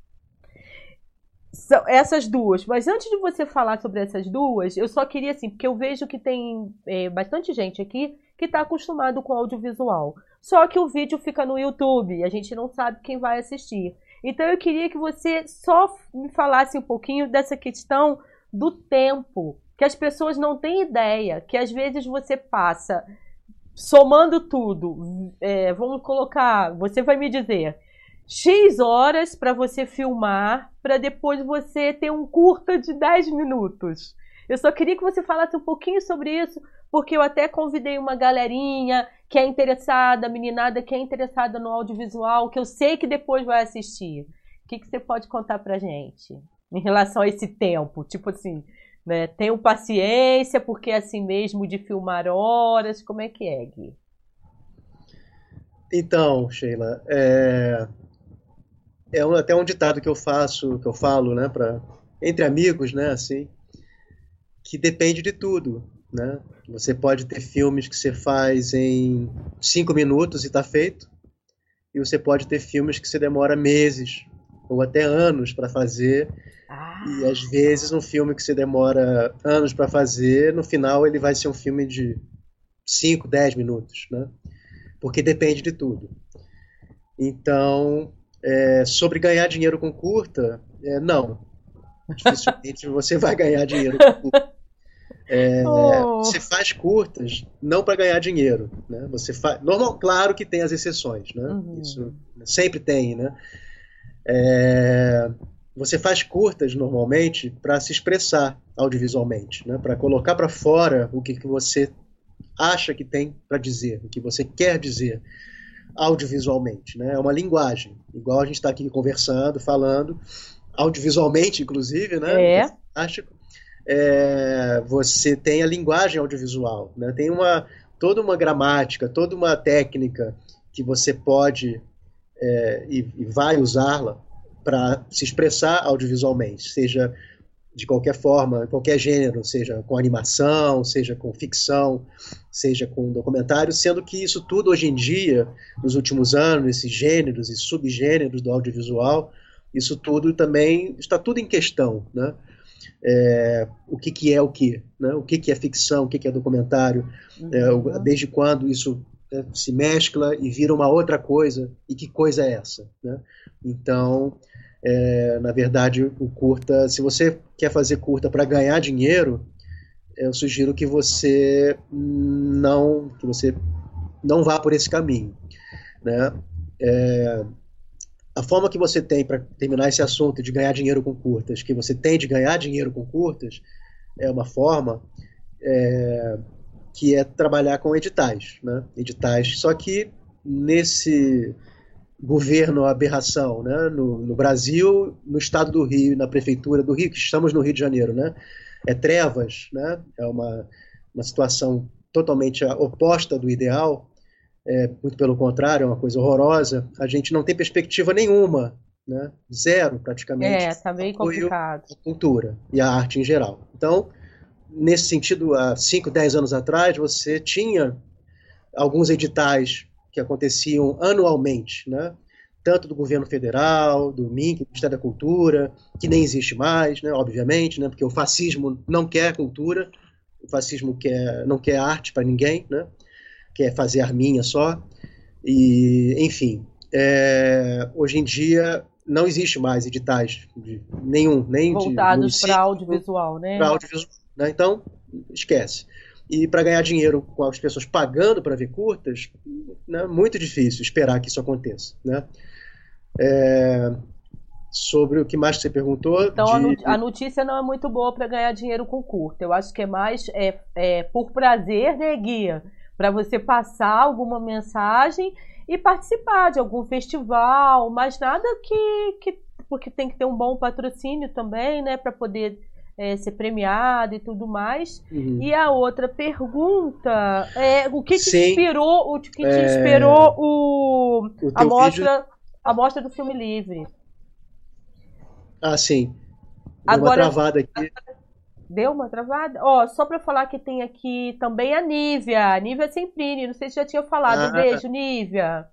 São essas duas. Mas antes de você falar sobre essas duas, eu só queria assim, porque eu vejo que tem é, bastante gente aqui que está acostumado com audiovisual. Só que o vídeo fica no YouTube a gente não sabe quem vai assistir. Então eu queria que você só me falasse um pouquinho dessa questão do tempo, que as pessoas não têm ideia, que às vezes você passa somando tudo. É, vamos colocar, você vai me dizer X horas para você filmar, para depois você ter um curta de 10 minutos. Eu só queria que você falasse um pouquinho sobre isso, porque eu até convidei uma galerinha que é interessada, meninada que é interessada no audiovisual, que eu sei que depois vai assistir. O que, que você pode contar pra gente em relação a esse tempo? Tipo assim, né? Tenham paciência, porque é assim mesmo de filmar horas, como é que é, Gui? Então, Sheila, é, é um, até um ditado que eu faço, que eu falo, né, para entre amigos, né, assim, que depende de tudo. Né? Você pode ter filmes que você faz em cinco minutos e está feito, e você pode ter filmes que você demora meses ou até anos para fazer. Ah. E às vezes um filme que você demora anos para fazer, no final ele vai ser um filme de 5, 10 minutos, né? Porque depende de tudo. Então, é, sobre ganhar dinheiro com curta, é, não. Dificilmente você vai ganhar dinheiro com curta. É, oh. Você faz curtas não para ganhar dinheiro, né? Você faz, normal, claro que tem as exceções, né? Uhum. Isso sempre tem, né? É, você faz curtas normalmente para se expressar audiovisualmente, né? Para colocar para fora o que, que você acha que tem para dizer, o que você quer dizer audiovisualmente, né? É uma linguagem, igual a gente está aqui conversando, falando audiovisualmente, inclusive, né? É. Fantástico é, você tem a linguagem audiovisual, né? tem uma, toda uma gramática, toda uma técnica que você pode é, e, e vai usá-la para se expressar audiovisualmente, seja de qualquer forma, qualquer gênero, seja com animação, seja com ficção, seja com documentário, sendo que isso tudo hoje em dia, nos últimos anos, esses gêneros e subgêneros do audiovisual, isso tudo também está tudo em questão, né? é, o que, que é o que, né? o que, que é ficção, o que, que é documentário, é, uhum. é, desde quando isso é, se mescla e vira uma outra coisa, e que coisa é essa. Né? Então, é, na verdade, o curta, se você quer fazer curta para ganhar dinheiro, eu sugiro que você não, que você não vá por esse caminho. Né? É, a forma que você tem para terminar esse assunto de ganhar dinheiro com curtas, que você tem de ganhar dinheiro com curtas, é uma forma é, que é trabalhar com editais, né? Editais. Só que nesse governo aberração, né? No, no, Brasil, no estado do Rio, na prefeitura do Rio, que estamos no Rio de Janeiro, né? É trevas, né? É uma, uma situação totalmente oposta do ideal é, muito pelo contrário, é uma coisa horrorosa, a gente não tem perspectiva nenhuma, né? zero praticamente. É, está bem complicado. A cultura e a arte em geral. Então, nesse sentido, há 5, 10 anos atrás, você tinha alguns editais que aconteciam anualmente, né? tanto do governo federal, do MINC, do Ministério da Cultura, que nem existe mais, né? obviamente, né? porque o fascismo não quer cultura, o fascismo quer, não quer arte para ninguém, né? quer fazer arminha só. E, enfim, é, hoje em dia não existe mais editais de nenhum, nem voltados para audiovisual, né? Para audiovisual, né? Então, esquece. E para ganhar dinheiro com as pessoas pagando para ver curtas, né, muito difícil esperar que isso aconteça, né? É, sobre o que mais você perguntou. Então de... a notícia não é muito boa para ganhar dinheiro com curta. Eu acho que é mais é, é por prazer, né, guia? Para você passar alguma mensagem e participar de algum festival, mas nada que, que porque tem que ter um bom patrocínio também, né, para poder é, ser premiado e tudo mais. Uhum. E a outra pergunta é o que te Sim. inspirou, o que te é... inspirou o, o a mostra vídeo... a mostra do filme livre. Ah, sim. Deu Agora, uma travada aqui. Deu uma travada? Ó, oh, só para falar que tem aqui também a Nívia, Nívia Semprini, não sei se já tinha falado. Ah, Beijo, Nívia.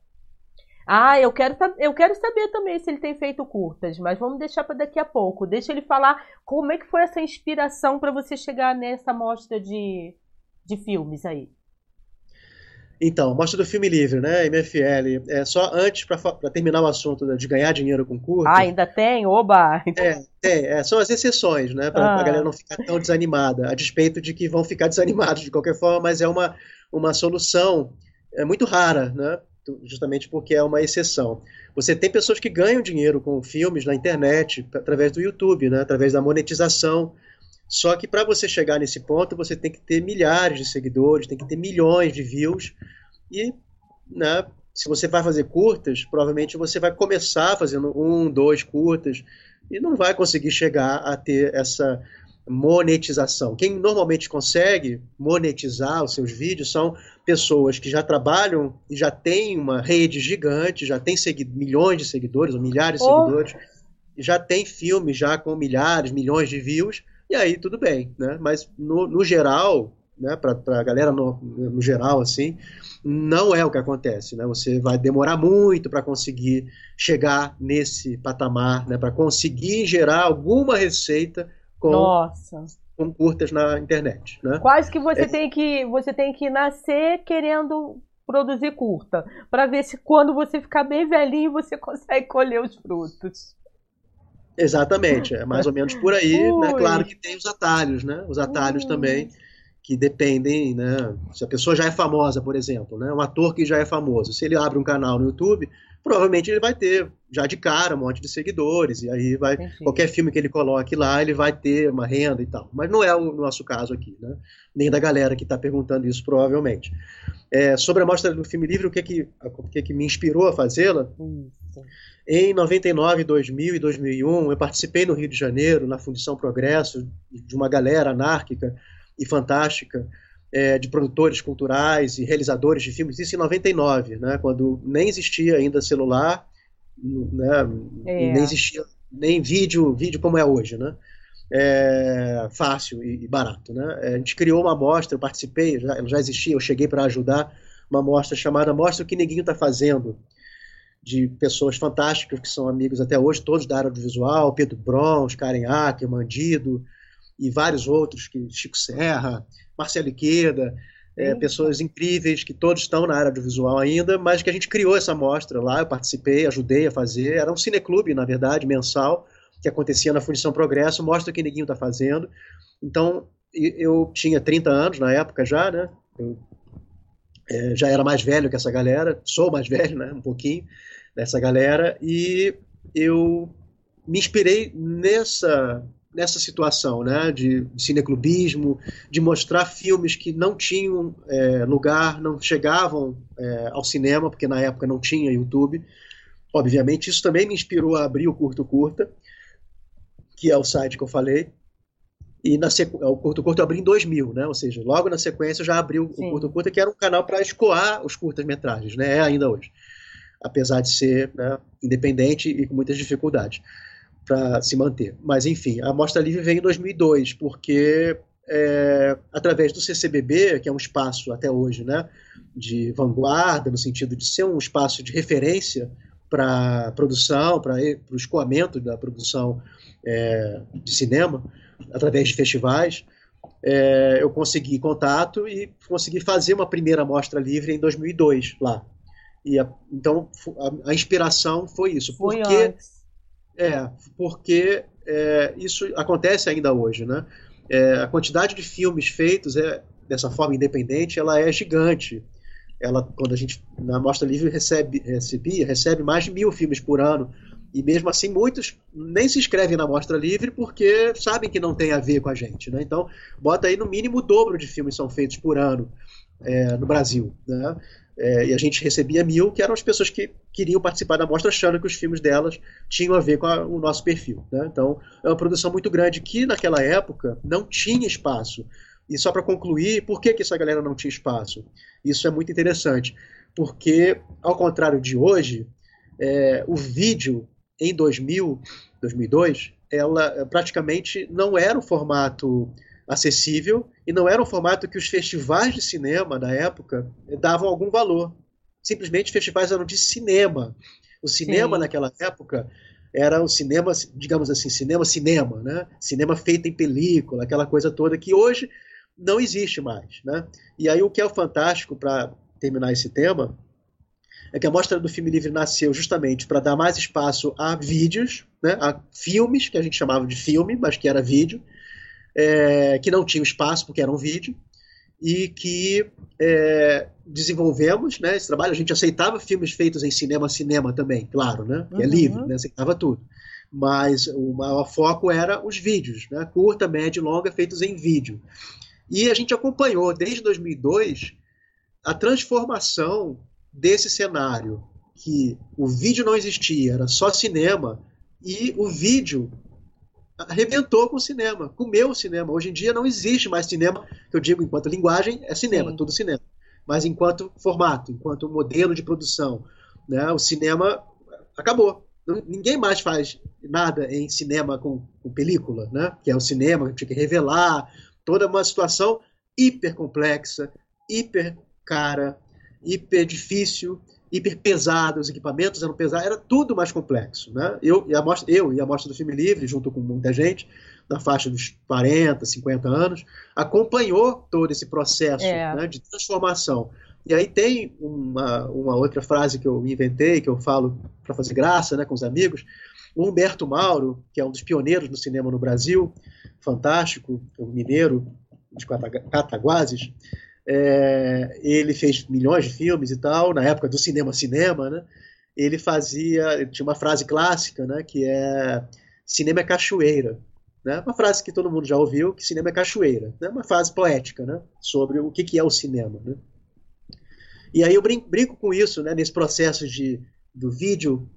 Ah, eu quero, eu quero saber também se ele tem feito curtas, mas vamos deixar para daqui a pouco. Deixa ele falar como é que foi essa inspiração para você chegar nessa mostra de, de filmes aí. Então, mostra do filme livre, né? MFL. É só antes, para terminar o assunto de ganhar dinheiro com curta. Ah, ainda tem? Oba! É, tem. É, são as exceções, né? Para ah. a galera não ficar tão desanimada, a despeito de que vão ficar desanimados de qualquer forma, mas é uma, uma solução é muito rara, né? Justamente porque é uma exceção. Você tem pessoas que ganham dinheiro com filmes na internet, através do YouTube, né, através da monetização. Só que para você chegar nesse ponto, você tem que ter milhares de seguidores, tem que ter milhões de views. E né, se você vai fazer curtas, provavelmente você vai começar fazendo um, dois curtas e não vai conseguir chegar a ter essa monetização. Quem normalmente consegue monetizar os seus vídeos são pessoas que já trabalham e já têm uma rede gigante, já tem milhões de seguidores ou milhares de oh. seguidores, já tem filmes já com milhares, milhões de views, e aí tudo bem, né? Mas no, no geral, né, para a galera no, no, geral assim, não é o que acontece, né? Você vai demorar muito para conseguir chegar nesse patamar, né? Para conseguir gerar alguma receita com, Nossa. com curtas na internet. Né? Quase que você é. tem que você tem que nascer querendo produzir curta, para ver se quando você ficar bem velhinho você consegue colher os frutos. Exatamente, é mais ou menos por aí, né? Claro que tem os atalhos, né? Os atalhos Ui. também que dependem, né? Se a pessoa já é famosa, por exemplo, né? Um ator que já é famoso, se ele abre um canal no YouTube, provavelmente ele vai ter já de cara um monte de seguidores, e aí vai Entendi. qualquer filme que ele coloque lá, ele vai ter uma renda e tal. Mas não é o nosso caso aqui, né? Nem da galera que está perguntando isso, provavelmente. É, sobre a mostra do filme livre, o que que, o que, que me inspirou a fazê-la? Em 99, 2000 e 2001, eu participei no Rio de Janeiro, na Fundição Progresso, de uma galera anárquica e fantástica, é, de produtores culturais e realizadores de filmes, isso em 99, né, quando nem existia ainda celular, né, é. nem existia nem vídeo, vídeo como é hoje, né, é, fácil e, e, barato. Né. É, a gente criou uma amostra, eu participei, já, ela já existia, eu cheguei para ajudar, uma amostra chamada Mostra o que Neguinho está fazendo, de pessoas fantásticas que são amigos até hoje, todos da área do visual, Pedro Brons, Karen Acker, Mandido, e vários outros, que Chico Serra, Marcelo Iqueda, é, pessoas incríveis que todos estão na área audiovisual ainda, mas que a gente criou essa mostra lá, eu participei, ajudei a fazer, era um cineclube, na verdade, mensal, que acontecia na Fundição Progresso, mostra o que Neguinho está fazendo. Então, eu tinha 30 anos na época já, né? Eu é, já era mais velho que essa galera, sou mais velho, né? Um pouquinho dessa galera, e eu me inspirei nessa nessa situação, né, de, cineclubismo, de mostrar filmes que não tinham é, lugar, não chegavam é, ao cinema, porque na época não tinha YouTube. Obviamente, isso também me inspirou a abrir o Curto Curta, que é o site que eu falei. E na o Curto Curto eu abri em 2000, né? Ou seja, logo na sequência eu já abri o, Sim. o Curto Curta, que era um canal para escoar os curtas-metragens, né? É ainda hoje. Apesar de ser né, independente e com muitas dificuldades para se manter. Mas, enfim, a Mostra Livre veio em 2002, porque é, através do CCBB, que é um espaço até hoje né, de vanguarda, no sentido de ser um espaço de referência para produção, para o escoamento da produção é, de cinema, através de festivais, é, eu consegui contato e consegui fazer uma primeira mostra livre em 2002 lá. E a, então a, a, inspiração foi isso. Foi porque antes é, porque é, isso acontece ainda hoje, né? É, a quantidade de filmes feitos é, dessa forma independente, ela é gigante. Ela, quando a gente na Mostra Livre recebe, recebia, recebe mais de mil filmes por ano E mesmo assim, muitos nem se inscrevem na Mostra Livre porque sabem que não tem a ver com a gente. Né? Então, bota aí no mínimo o dobro de filmes são feitos por ano é, no Brasil. Né? É, e a gente recebia mil, que eram as pessoas que queriam participar da mostra achando que os filmes delas tinham a ver com a, o nosso perfil. Né? Então, é uma produção muito grande que, naquela época, não tinha espaço. E só para concluir, por que, que essa galera não tinha espaço? Isso é muito interessante. Porque, ao contrário de hoje, é, o vídeo em 2000, 2002, ela praticamente não era um formato acessível e não era um formato que os festivais de cinema da época davam algum valor. Simplesmente festivais eram de cinema. O cinema Sim. naquela época era o cinema, digamos assim, cinema cinema, né? Cinema feito em película, aquela coisa toda que hoje não existe mais, né? E aí o que é o fantástico para terminar esse tema é que a Mostra do Filme Livre nasceu justamente para dar mais espaço a vídeos, né, a filmes, que a gente chamava de filme, mas que era vídeo, é, que não tinham espaço porque era um vídeo, e que é, desenvolvemos né, esse trabalho. A gente aceitava filmes feitos em cinema, cinema também, claro, né, é uhum. livre, né, aceitava tudo. Mas o maior foco era os vídeos, né, curta, média e longa, feitos em vídeo. E a gente acompanhou desde 2002 a transformação desse cenário, que o vídeo não existia, era só cinema, e o vídeo arrebentou com o cinema, comeu o cinema. Hoje em dia não existe mais cinema, que eu digo enquanto linguagem, é cinema, Sim. tudo cinema. Mas enquanto formato, enquanto modelo de produção, né, o cinema acabou. Ninguém mais faz nada em cinema com, com película, né? que é o cinema, que tinha que revelar toda uma situação hiper complexa, hiper cara, hiper difícil, hiper pesado, os equipamentos eram pesados, era tudo mais complexo. Né? Eu, e a mostra, eu e a Mostra do Filme Livre, junto com muita gente, na faixa dos 40, 50 anos, acompanhou todo esse processo é. né, de transformação. E aí tem uma, uma outra frase que eu inventei, que eu falo para fazer graça né, com os amigos. O Humberto Mauro, que é um dos pioneiros do cinema no Brasil, fantástico, um mineiro de Cataguases, é, ele fez milhões de filmes e tal, na época do cinema cinema, né? Ele fazia, ele tinha uma frase clássica, né, que é cinema é cachoeira, né? Uma frase que todo mundo já ouviu, que cinema é cachoeira, né? Uma frase poética, né, sobre o que que é o cinema, né? E aí eu brinco, com isso, né, nesse processo de do vídeo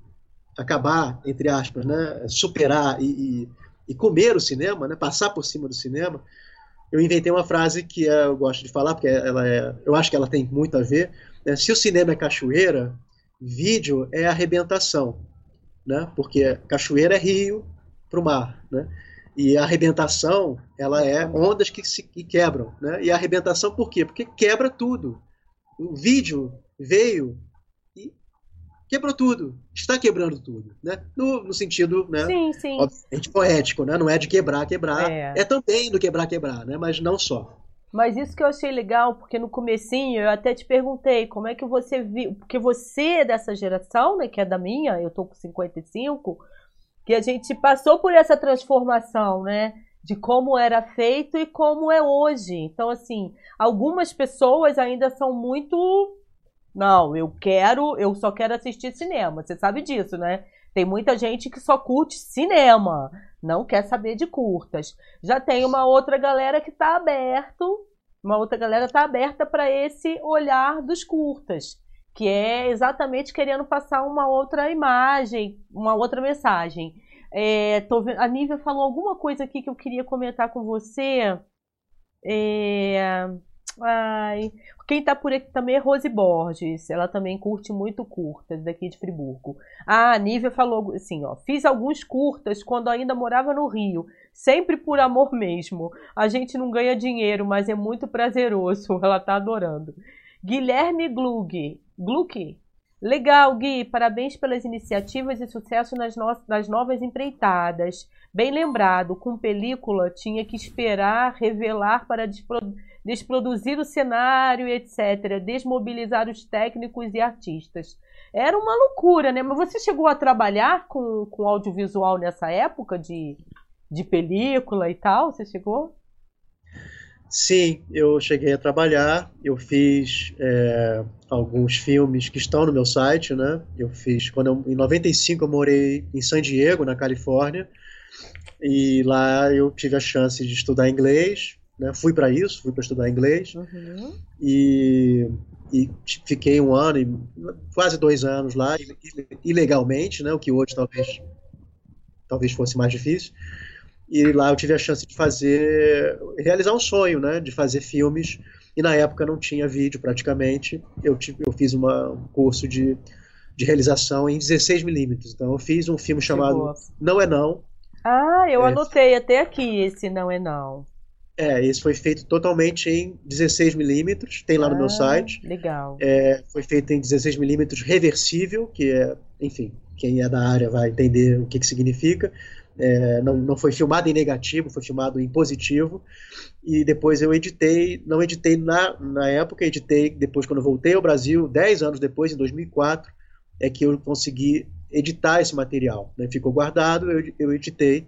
acabar, entre aspas, né, superar e, e, e comer o cinema, né, passar por cima do cinema, eu inventei uma frase que eu gosto de falar, porque ela é, eu acho que ela tem muito a ver. Né? Se o cinema é cachoeira, vídeo é arrebentação, né? porque cachoeira é rio para o mar. Né? E a arrebentação, ela é ondas que se que quebram. Né? E a arrebentação por quê? Porque quebra tudo. O vídeo veio quebrou tudo, está quebrando tudo, né? No, no sentido, né? Sim, sim. Obviamente poético, né? Não é de quebrar, quebrar. É. é também do quebrar, quebrar, né? Mas não só. Mas isso que eu achei legal, porque no comecinho eu até te perguntei como é que você viu, porque você é dessa geração, né, que é da minha, eu tô com 55, que a gente passou por essa transformação, né, de como era feito e como é hoje. Então, assim, algumas pessoas ainda são muito não, eu quero, eu só quero assistir cinema. Você sabe disso, né? Tem muita gente que só curte cinema, não quer saber de curtas. Já tem uma outra galera que está aberto, uma outra galera está aberta para esse olhar dos curtas, que é exatamente querendo passar uma outra imagem, uma outra mensagem. É, vendo, a Nívia falou alguma coisa aqui que eu queria comentar com você. É, Ai, quem tá por aqui também é Rose Borges. Ela também curte muito curtas daqui de Friburgo. Ah, a Nívia falou assim, ó. Fiz alguns curtas quando ainda morava no Rio. Sempre por amor mesmo. A gente não ganha dinheiro, mas é muito prazeroso. Ela tá adorando. Guilherme Glug. Gluck. Legal, Gui. Parabéns pelas iniciativas e sucesso nas, no nas novas empreitadas. Bem lembrado, com película tinha que esperar revelar para desproduzir o cenário, etc., desmobilizar os técnicos e artistas. Era uma loucura, né? Mas você chegou a trabalhar com, com audiovisual nessa época de, de película e tal? Você chegou? Sim, eu cheguei a trabalhar, eu fiz é, alguns filmes que estão no meu site, né? Eu fiz, quando eu, em 95 eu morei em San Diego, na Califórnia, e lá eu tive a chance de estudar inglês, né? Fui para isso, fui para estudar inglês, uhum. e, e fiquei um ano, e quase dois anos lá, ilegalmente, né? O que hoje talvez, talvez fosse mais difícil. E lá eu tive a chance de fazer, realizar um sonho, né? De fazer filmes. E na época não tinha vídeo praticamente. Eu, tive, eu fiz uma, um curso de, de realização em 16mm. Então eu fiz um filme chamado Não é Não. Ah, eu é, anotei até aqui esse Não é Não. É, esse foi feito totalmente em 16mm, tem lá ah, no meu ah, site. Legal. É, foi feito em 16mm reversível, que é, enfim, quem é da área vai entender o que, que significa é, não, não foi filmado em negativo, foi filmado em positivo. E depois eu editei, não editei na, na época, editei depois quando eu voltei ao Brasil, 10 anos depois, em 2004, é que eu consegui editar esse material. Né? Ficou guardado, eu, eu editei.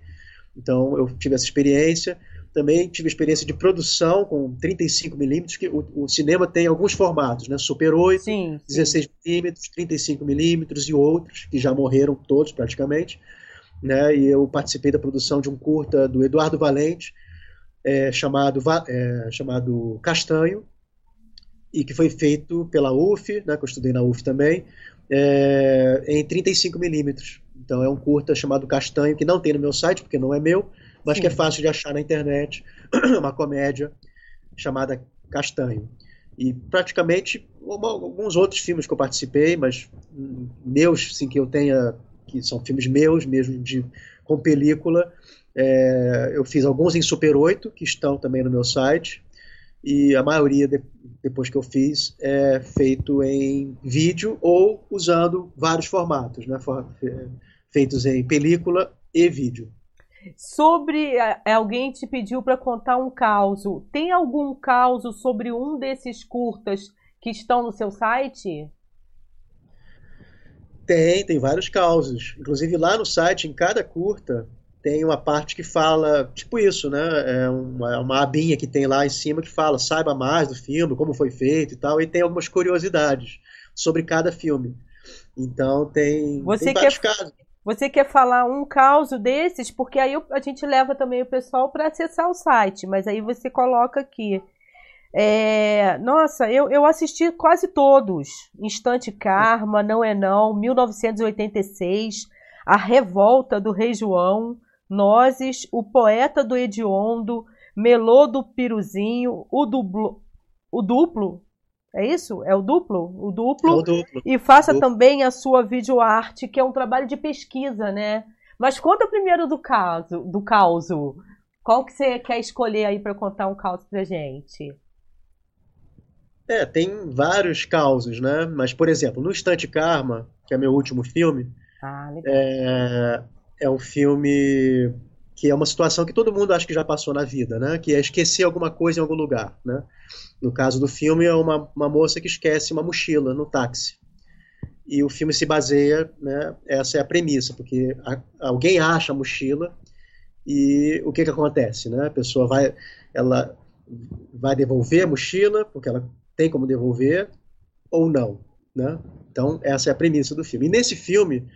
Então eu tive essa experiência. Também tive experiência de produção com 35mm, que o, o, cinema tem alguns formatos, né? Super 8, sim, 16mm, 35mm e outros, que já morreram todos praticamente né? E eu participei da produção de um curta do Eduardo Valente, é, chamado, é, chamado Castanho, e que foi feito pela UF, né, que eu estudei na UF também, é, em 35 milímetros. Então é um curta chamado Castanho, que não tem no meu site, porque não é meu, mas que é fácil de achar na internet, uma comédia chamada Castanho. E praticamente alguns outros filmes que eu participei, mas meus, sim, que eu tenha que são filmes meus mesmo de com película. É, eu fiz alguns em Super 8 que estão também no meu site e a maioria de, depois que eu fiz é feito em vídeo ou usando vários formatos, né, feitos em película e vídeo. Sobre é, alguém te pediu para contar um caos. Tem algum caos sobre um desses curtas que estão no seu site? Tem, tem vários causos. Inclusive lá no site, em cada curta, tem uma parte que fala, tipo isso, né? É uma, uma abinha que tem lá em cima que fala, saiba mais do filme, como foi feito e tal, e tem algumas curiosidades sobre cada filme. Então tem, você tem vários quer, casos. Você quer falar um caos desses? Porque aí a gente leva também o pessoal para acessar o site, mas aí você coloca aqui é, nossa, eu, eu assisti quase todos. Instante Karma, Não é Não, 1986, A Revolta do Rei João, Nozes, O Poeta do Hediondo, Melô do Piruzinho, O. O Duplo? É isso? É o duplo? O duplo. É o duplo. E faça duplo. também a sua videoarte, que é um trabalho de pesquisa, né? Mas conta primeiro do caso, do caos. Qual que você quer escolher aí para contar um caos pra gente? É, tem vários causos, né? Mas, por exemplo, no Instante Karma, que é meu último filme, ah, é, é um filme que é uma situação que todo mundo acha que já passou na vida, né? Que é esquecer alguma coisa em algum lugar, né? No caso do filme, é uma, uma moça que esquece uma mochila no táxi. E o filme se baseia, né? Essa é a premissa, porque a, alguém acha a mochila e o que que acontece, né? A pessoa vai, ela vai devolver a mochila porque ela tem como devolver ou não, né? Então essa é a premissa do filme. E nesse filme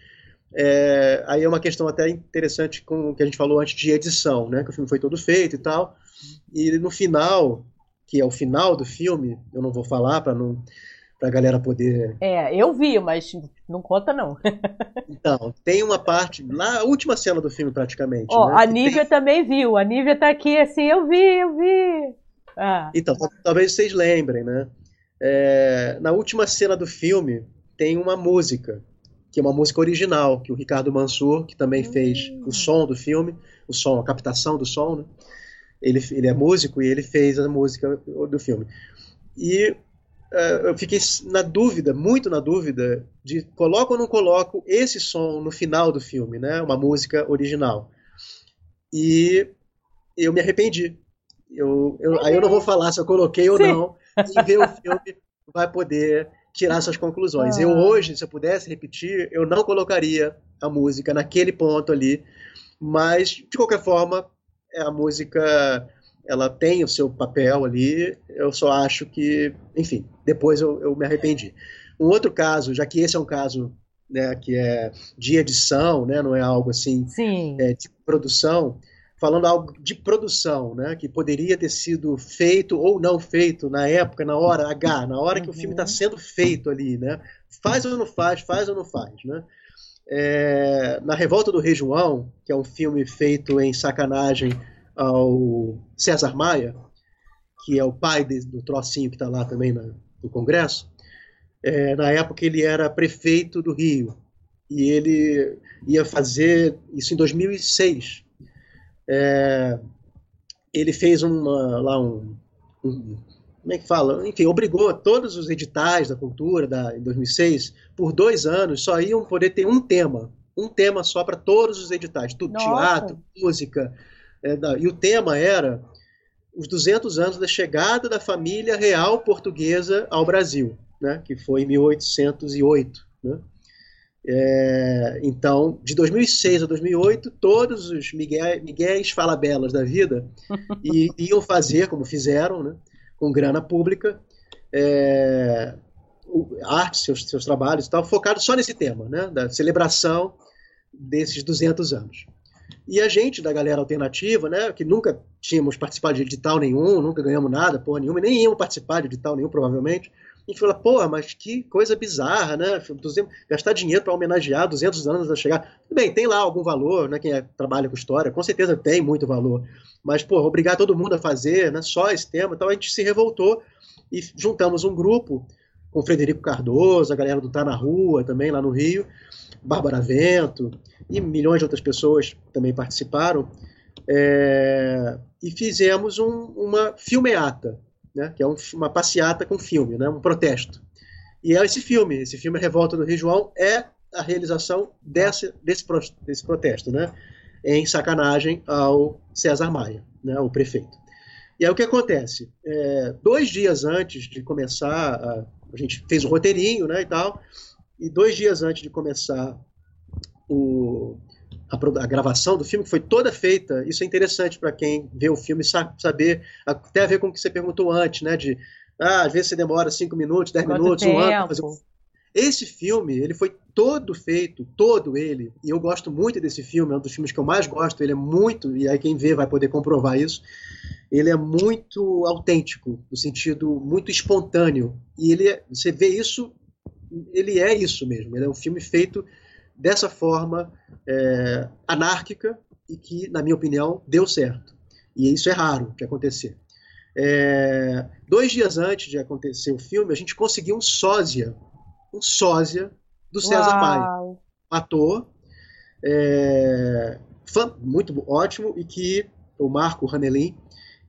é, aí é uma questão até interessante com o que a gente falou antes de edição, né? Que o filme foi todo feito e tal. E no final, que é o final do filme, eu não vou falar para não para a galera poder. É, eu vi, mas não conta não. então, tem uma parte lá, a última cena do filme praticamente. Ó, né, a Nívia tem... também viu. A Nívia tá aqui assim, eu vi, eu vi. Ah. Então, talvez vocês lembrem, né? É, na última cena do filme tem uma música, que é uma música original, que o Ricardo Mansur, que também hum. fez o som do filme, o som, a captação do som, né? Ele, ele é músico e ele fez a música do filme. E uh, eu fiquei na dúvida, muito na dúvida, de coloco ou não coloco esse som no final do filme, né? Uma música original. E eu me arrependi. Eu, eu, aí eu não vou falar se eu coloquei ou Sim. não. E ver o filme vai poder tirar suas conclusões. Ah. Eu hoje, se eu pudesse repetir, eu não colocaria a música naquele ponto ali, mas de qualquer forma, é a música ela tem o seu papel ali, eu só acho que, enfim, depois eu, eu me arrependi. Um outro caso, já que esse é um caso né, que é de edição, né, não é algo assim é, de produção, falando algo de produção, né, que poderia ter sido feito ou não feito na época, na hora H, na hora uhum. que o filme está uhum. sendo feito ali, né, faz ou não faz, faz ou não faz, né. É, na Revolta do Rei João, que é um filme feito em sacanagem ao César Maia, que é o pai de, do trocinho que está lá também na, no Congresso, é, na época ele era prefeito do Rio e ele ia fazer isso em 2006. É, ele fez uma, lá um, um, como é que fala? Enfim, obrigou todos os editais da cultura da, em 2006 por dois anos só iam poder ter um tema, um tema só para todos os editais, tudo, teatro, música, é, e o tema era os 200 anos da chegada da família real portuguesa ao Brasil né, que foi em 1808. Né? É, então, de 2006 a 2008, todos os Miguel, Miguéis Falabelas da vida e, iam fazer, como fizeram, né, com grana pública, é, arte, seus, seus trabalhos e tal, focado só nesse tema, né, da celebração desses 200 anos. E a gente, da galera alternativa, né, que nunca tínhamos participado de edital nenhum, nunca ganhamos nada, porra nenhuma, nem íamos participar de edital nenhum, provavelmente, gente fala, porra, mas que coisa bizarra, né? 200, gastar dinheiro para homenagear 200 anos a chegar. Bem, tem lá algum valor, né? Quem é, trabalha com história, com certeza tem muito valor. Mas, porra, obrigar todo mundo a fazer, né? Só esse tema. Então a gente se revoltou e juntamos um grupo com Frederico Cardoso, a galera do Tá na Rua também lá no Rio, Bárbara Vento e milhões de outras pessoas também participaram. É, e fizemos um, uma filmeata, né, que é um, uma passeata com filme, né, um protesto. E é esse filme, esse filme Revolta do Rio João, é a realização desse, desse, desse protesto, né, em sacanagem ao César Maia, né, o prefeito. E aí o que acontece? É, dois dias antes de começar, a, a gente fez o roteirinho né, e tal, e dois dias antes de começar o, a, a, gravação do filme, que foi toda feita, isso é interessante para quem vê o filme saber, até a ver com o que você perguntou antes, né? De ah, às vezes você demora cinco minutos, dez Quanto minutos, tempo? um ano para fazer. Esse filme, ele foi todo feito, todo ele, e eu gosto muito desse filme, é um dos filmes que eu mais gosto, ele é muito, e aí quem vê vai poder comprovar isso, ele é muito autêntico, no sentido muito espontâneo, e ele, é, você vê isso, ele é isso mesmo, ele é um filme feito dessa forma é, anárquica e que, na minha opinião, deu certo. E isso é raro de acontecer. É, dois dias antes de acontecer o filme, a gente conseguiu um sósia, um sósia do César. Maia, um ator é, fã, muito ótimo e que o Marco Ramelin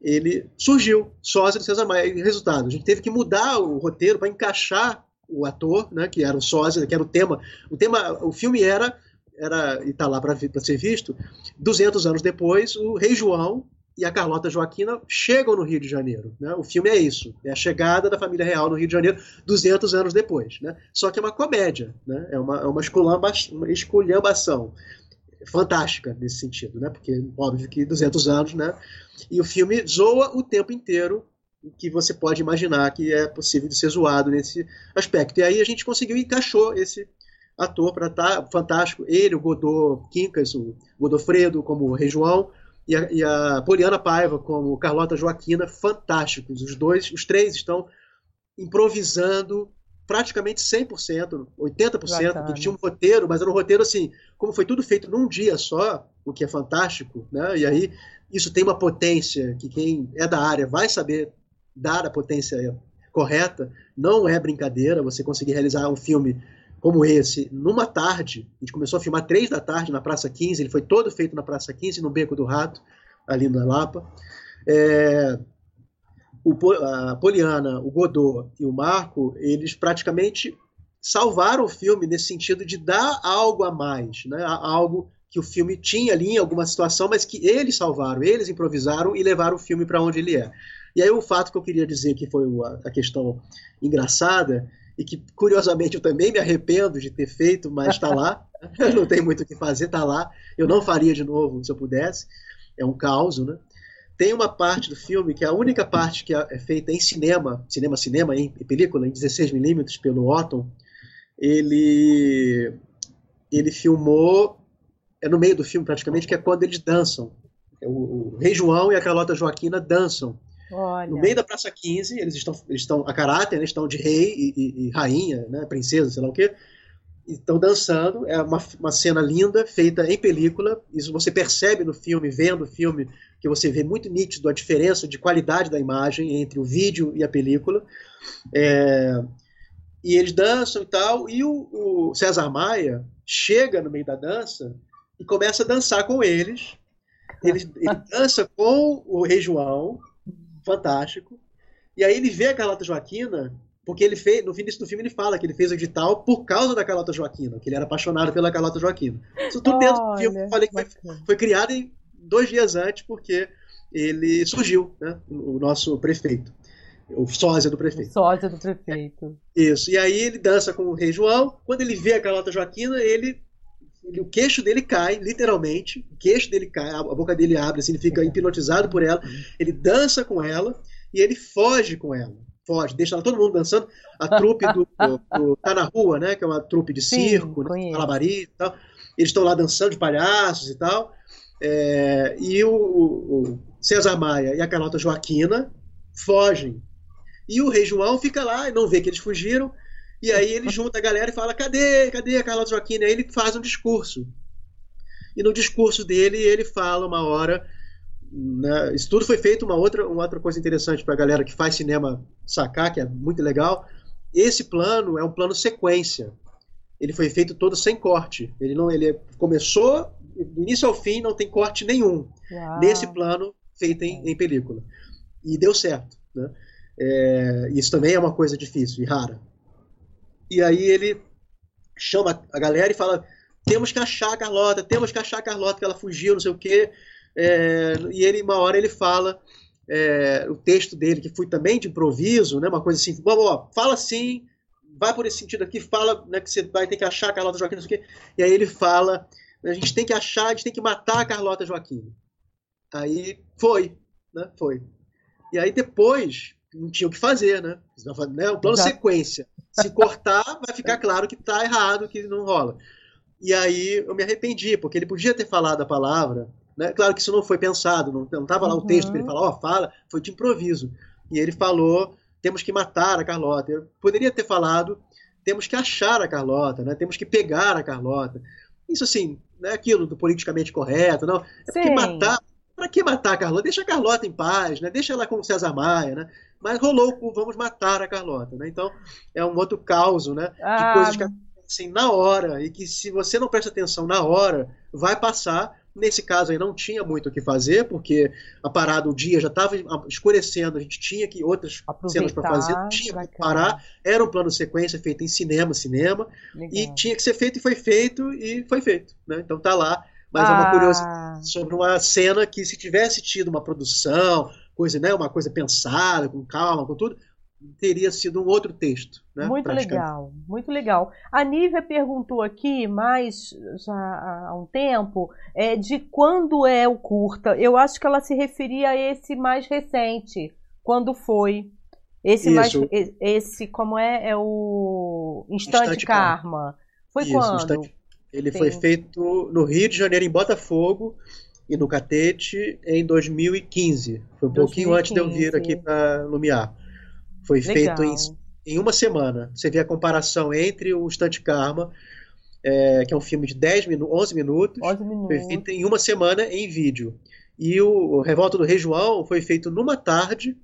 ele surgiu sósia do César Maia. E resultado, a gente teve que mudar o roteiro para encaixar o ator, né, que era o sósia, que era o tema. O tema, o filme era era e está lá para ser visto. 200 anos depois, o Rei João e a Carlota Joaquina chegam no Rio de Janeiro. Né? O filme é isso, é a chegada da família real no Rio de Janeiro 200 anos depois. Né? Só que é uma comédia, né? é uma, é uma, esculhamba, uma esculhambação fantástica nesse sentido, né? porque óbvio que 200 anos, né? e o filme zoa o tempo inteiro que você pode imaginar que é possível de ser zoado nesse aspecto. E aí a gente conseguiu e encaixou esse ator para estar tá fantástico. Ele, o Godot Quincas, o Godofredo como Rei João, e a, e a Poliana Paiva como Carlota Joaquina, fantásticos. Os dois, os três estão improvisando praticamente 100%, 80%, que tinha um roteiro, mas era um roteiro assim, como foi tudo feito num dia só, o que é fantástico, né? E aí isso tem uma potência que quem é da área vai saber dar a potência correta, não é brincadeira você conseguir realizar um filme como esse numa tarde. A gente começou a filmar três da tarde na Praça 15, ele foi todo feito na Praça 15, no Beco do Rato, ali na Lapa. É, o, a Poliana, o Godot e o Marco, eles praticamente salvaram o filme nesse sentido de dar algo a mais, né? algo que o filme tinha ali em alguma situação, mas que eles salvaram, eles improvisaram e levaram o filme para onde ele é. E aí o fato que eu queria dizer que foi a questão engraçada e que curiosamente eu também me arrependo de ter feito, mas está lá. não tem muito o que fazer, está lá. Eu não faria de novo se eu pudesse. É um caos, né? tem uma parte do filme que é a única parte que é feita em cinema, cinema, cinema, em, película, em 16mm pelo Otton. Ele, ele filmou, é no meio do filme praticamente, que é quando eles dançam. É o, o Rei João e a Carlota Joaquina dançam. Olha. No meio da Praça 15, eles estão, eles estão a caráter, eles estão de rei e, e, e rainha, né, princesa, sei lá o quê estão dançando. É uma, uma cena linda, feita em película. Isso você percebe no filme, vendo o filme, que você vê muito nítido a diferença de qualidade da imagem entre o vídeo e a película. É, e eles dançam e tal, e o, o, César Maia chega no meio da dança e começa a dançar com eles. Ele, ele dança com o Rei João, fantástico. E aí ele vê a Carlota Joaquina porque ele fez, no início do filme ele fala que ele fez o edital por causa da Carlota Joaquina, que ele era apaixonado pela Carlota Joaquina. Isso tudo dentro do filme. Eu falei que foi, foi, criado em dois dias antes, porque ele surgiu, né? O nosso prefeito. O sósia do prefeito. O sósia do prefeito. Isso. E aí ele dança com o rei João. Quando ele vê a Carlota Joaquina, ele o queixo dele cai, literalmente, o queixo dele cai, a boca dele abre, assim, ele fica hipnotizado por ela, ele dança com ela e ele foge com ela foge, deixa lá todo mundo dançando. A trupe do, do, Tá na Rua, né? Que é uma trupe de circo, né, malabarismo e tal. Eles estão lá dançando de palhaços e tal. É, e o, o, César Maia e a Carlota Joaquina fogem. E o Rei João fica lá e não vê que eles fugiram. E aí ele junta a galera e fala: cadê? Cadê a Carlota Joaquina? E aí ele faz um discurso. E no discurso dele, ele fala uma hora né, isso tudo foi feito uma outra, uma outra coisa interessante para a galera que faz cinema sacar, que é muito legal. Esse plano é um plano sequência. Ele foi feito todo sem corte. Ele não, ele começou do início ao fim, não tem corte nenhum Uau. nesse plano feito em, em, película. E deu certo. Né? É, isso também é uma coisa difícil e rara. E aí ele chama a galera e fala: temos que achar a Carlota, temos que achar a Carlota, que ela fugiu, não sei o quê. É, e ele, uma hora, ele fala é, o texto dele, que foi também de improviso, né, uma coisa assim, ó, fala assim, vai por esse sentido aqui, fala né, que você vai ter que achar a Carlota Joaquim, não sei o quê. E aí ele fala, a gente tem que achar, a gente tem que matar a Carlota Joaquim. Aí foi, né, foi. E aí depois, não tinha o que fazer, né? né o plano Exato. sequência. Se cortar, vai ficar claro que tá errado, que não rola. E aí eu me arrependi, porque ele podia ter falado a palavra né? Claro que isso não foi pensado, não estava lá o texto para ele uhum. falar, ó, oh, fala, foi de improviso. E ele falou, temos que matar a Carlota. Eu poderia ter falado, temos que achar a Carlota, né? temos que pegar a Carlota. Isso assim, não é aquilo do politicamente correto, não. É porque matar. Para que matar a Carlota? Deixa a Carlota em paz, né? Deixa ela com o César Maia, né? Mas rolou o vamos matar a Carlota, né? Então é um outro caos, né? De ah. coisas que acontecem na hora e que se você não presta atenção na hora, vai passar Nesse caso aí não tinha muito o que fazer, porque a parada, o dia já estava escurecendo, a gente tinha que outras Aproveitar, cenas para fazer, tinha que parar. Era um plano sequência feito em cinema, cinema, Legal. e tinha que ser feito e foi feito e foi feito. Né? Então tá lá. Mas ah. é uma ah. curiosidade sobre uma cena que se tivesse tido uma produção, coisa, né, uma coisa pensada, com calma, com tudo, teria sido um outro texto. Né, muito legal, muito legal. A Nívia perguntou aqui, mais já há um tempo, é, de quando é o curta. Eu acho que ela se referia a esse mais recente. Quando foi? Esse Isso. mais. Esse, como é? É o Instante, Instante Karma. Karma. Foi Isso, quando? Instante... Ele Sim. foi feito no Rio de Janeiro, em Botafogo, e no Catete em 2015. Foi um 2015. pouquinho antes de eu vir aqui para Lumiar. Foi Legal. feito em, em, uma semana. Você vê a comparação entre o Stunt Karma, é, que é um filme de 10 minu 11 minutos, 11 minutos, foi feito em uma semana em vídeo. E o, o Revolta do Rei João foi feito numa tarde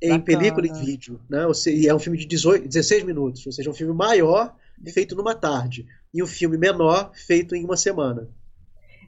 em Bacana. película e vídeo. Né? E é um filme de 18, 16 minutos, ou seja, um filme maior feito numa tarde. E um filme menor feito em uma semana.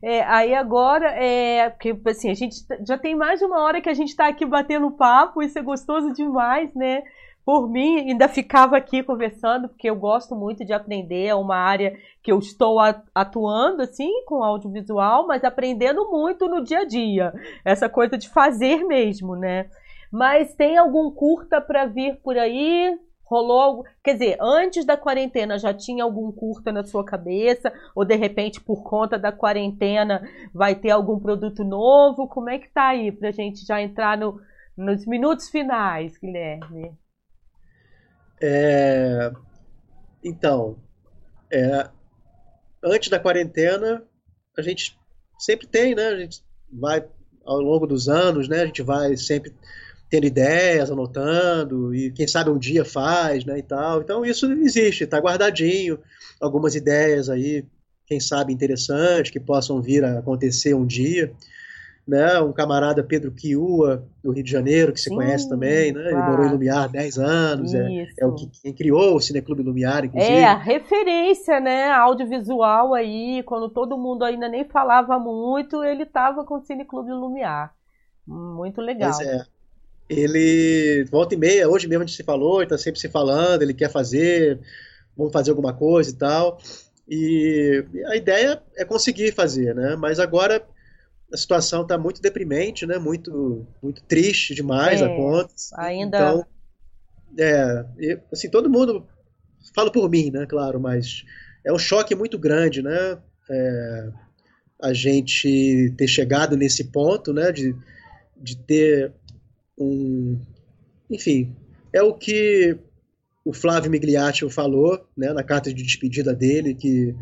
É, aí agora, é, porque assim, a gente já tem mais de uma hora que a gente está aqui batendo papo, isso é gostoso demais, né? Por mim, ainda ficava aqui conversando, porque eu gosto muito de aprender, é uma área que eu estou atuando, assim, com audiovisual, mas aprendendo muito no dia a dia. Essa coisa de fazer mesmo, né? Mas tem algum curta para vir por aí? Rolou, quer dizer, antes da quarentena já tinha algum curta na sua cabeça? Ou de repente, por conta da quarentena, vai ter algum produto novo? Como é que tá aí pra gente já entrar no, nos minutos finais, Guilherme? É... Então, é... antes da quarentena, a gente sempre tem, né? A gente vai ao longo dos anos, né? A gente vai sempre tendo ideias, anotando, e quem sabe um dia faz, né, e tal. Então isso existe, está guardadinho, algumas ideias aí, quem sabe interessantes, que possam vir a acontecer um dia. Né, um camarada Pedro Kiua, do Rio de Janeiro, que você conhece também, né? Ele morou em Lumiar 10 anos, é, é, o que quem criou o Cineclube Lumiar, inclusive. É, a referência, né, audiovisual aí, quando todo mundo ainda nem falava muito, ele estava com o Cineclube Lumiar. Muito legal. Pois é ele volta e meia, hoje mesmo a gente se falou, ele está sempre se falando, ele quer fazer, vamos fazer alguma coisa e tal. E a ideia é conseguir fazer, né? Mas agora a situação está muito deprimente, né? Muito, muito triste demais é, a conta. Ainda. Então, é, assim, todo mundo falo por mim, né? Claro, mas é um choque muito grande, né? É, a gente ter chegado nesse ponto, né? De, de ter um. Enfim, é o que o Flávio Migliaccio falou né, na carta de despedida dele, que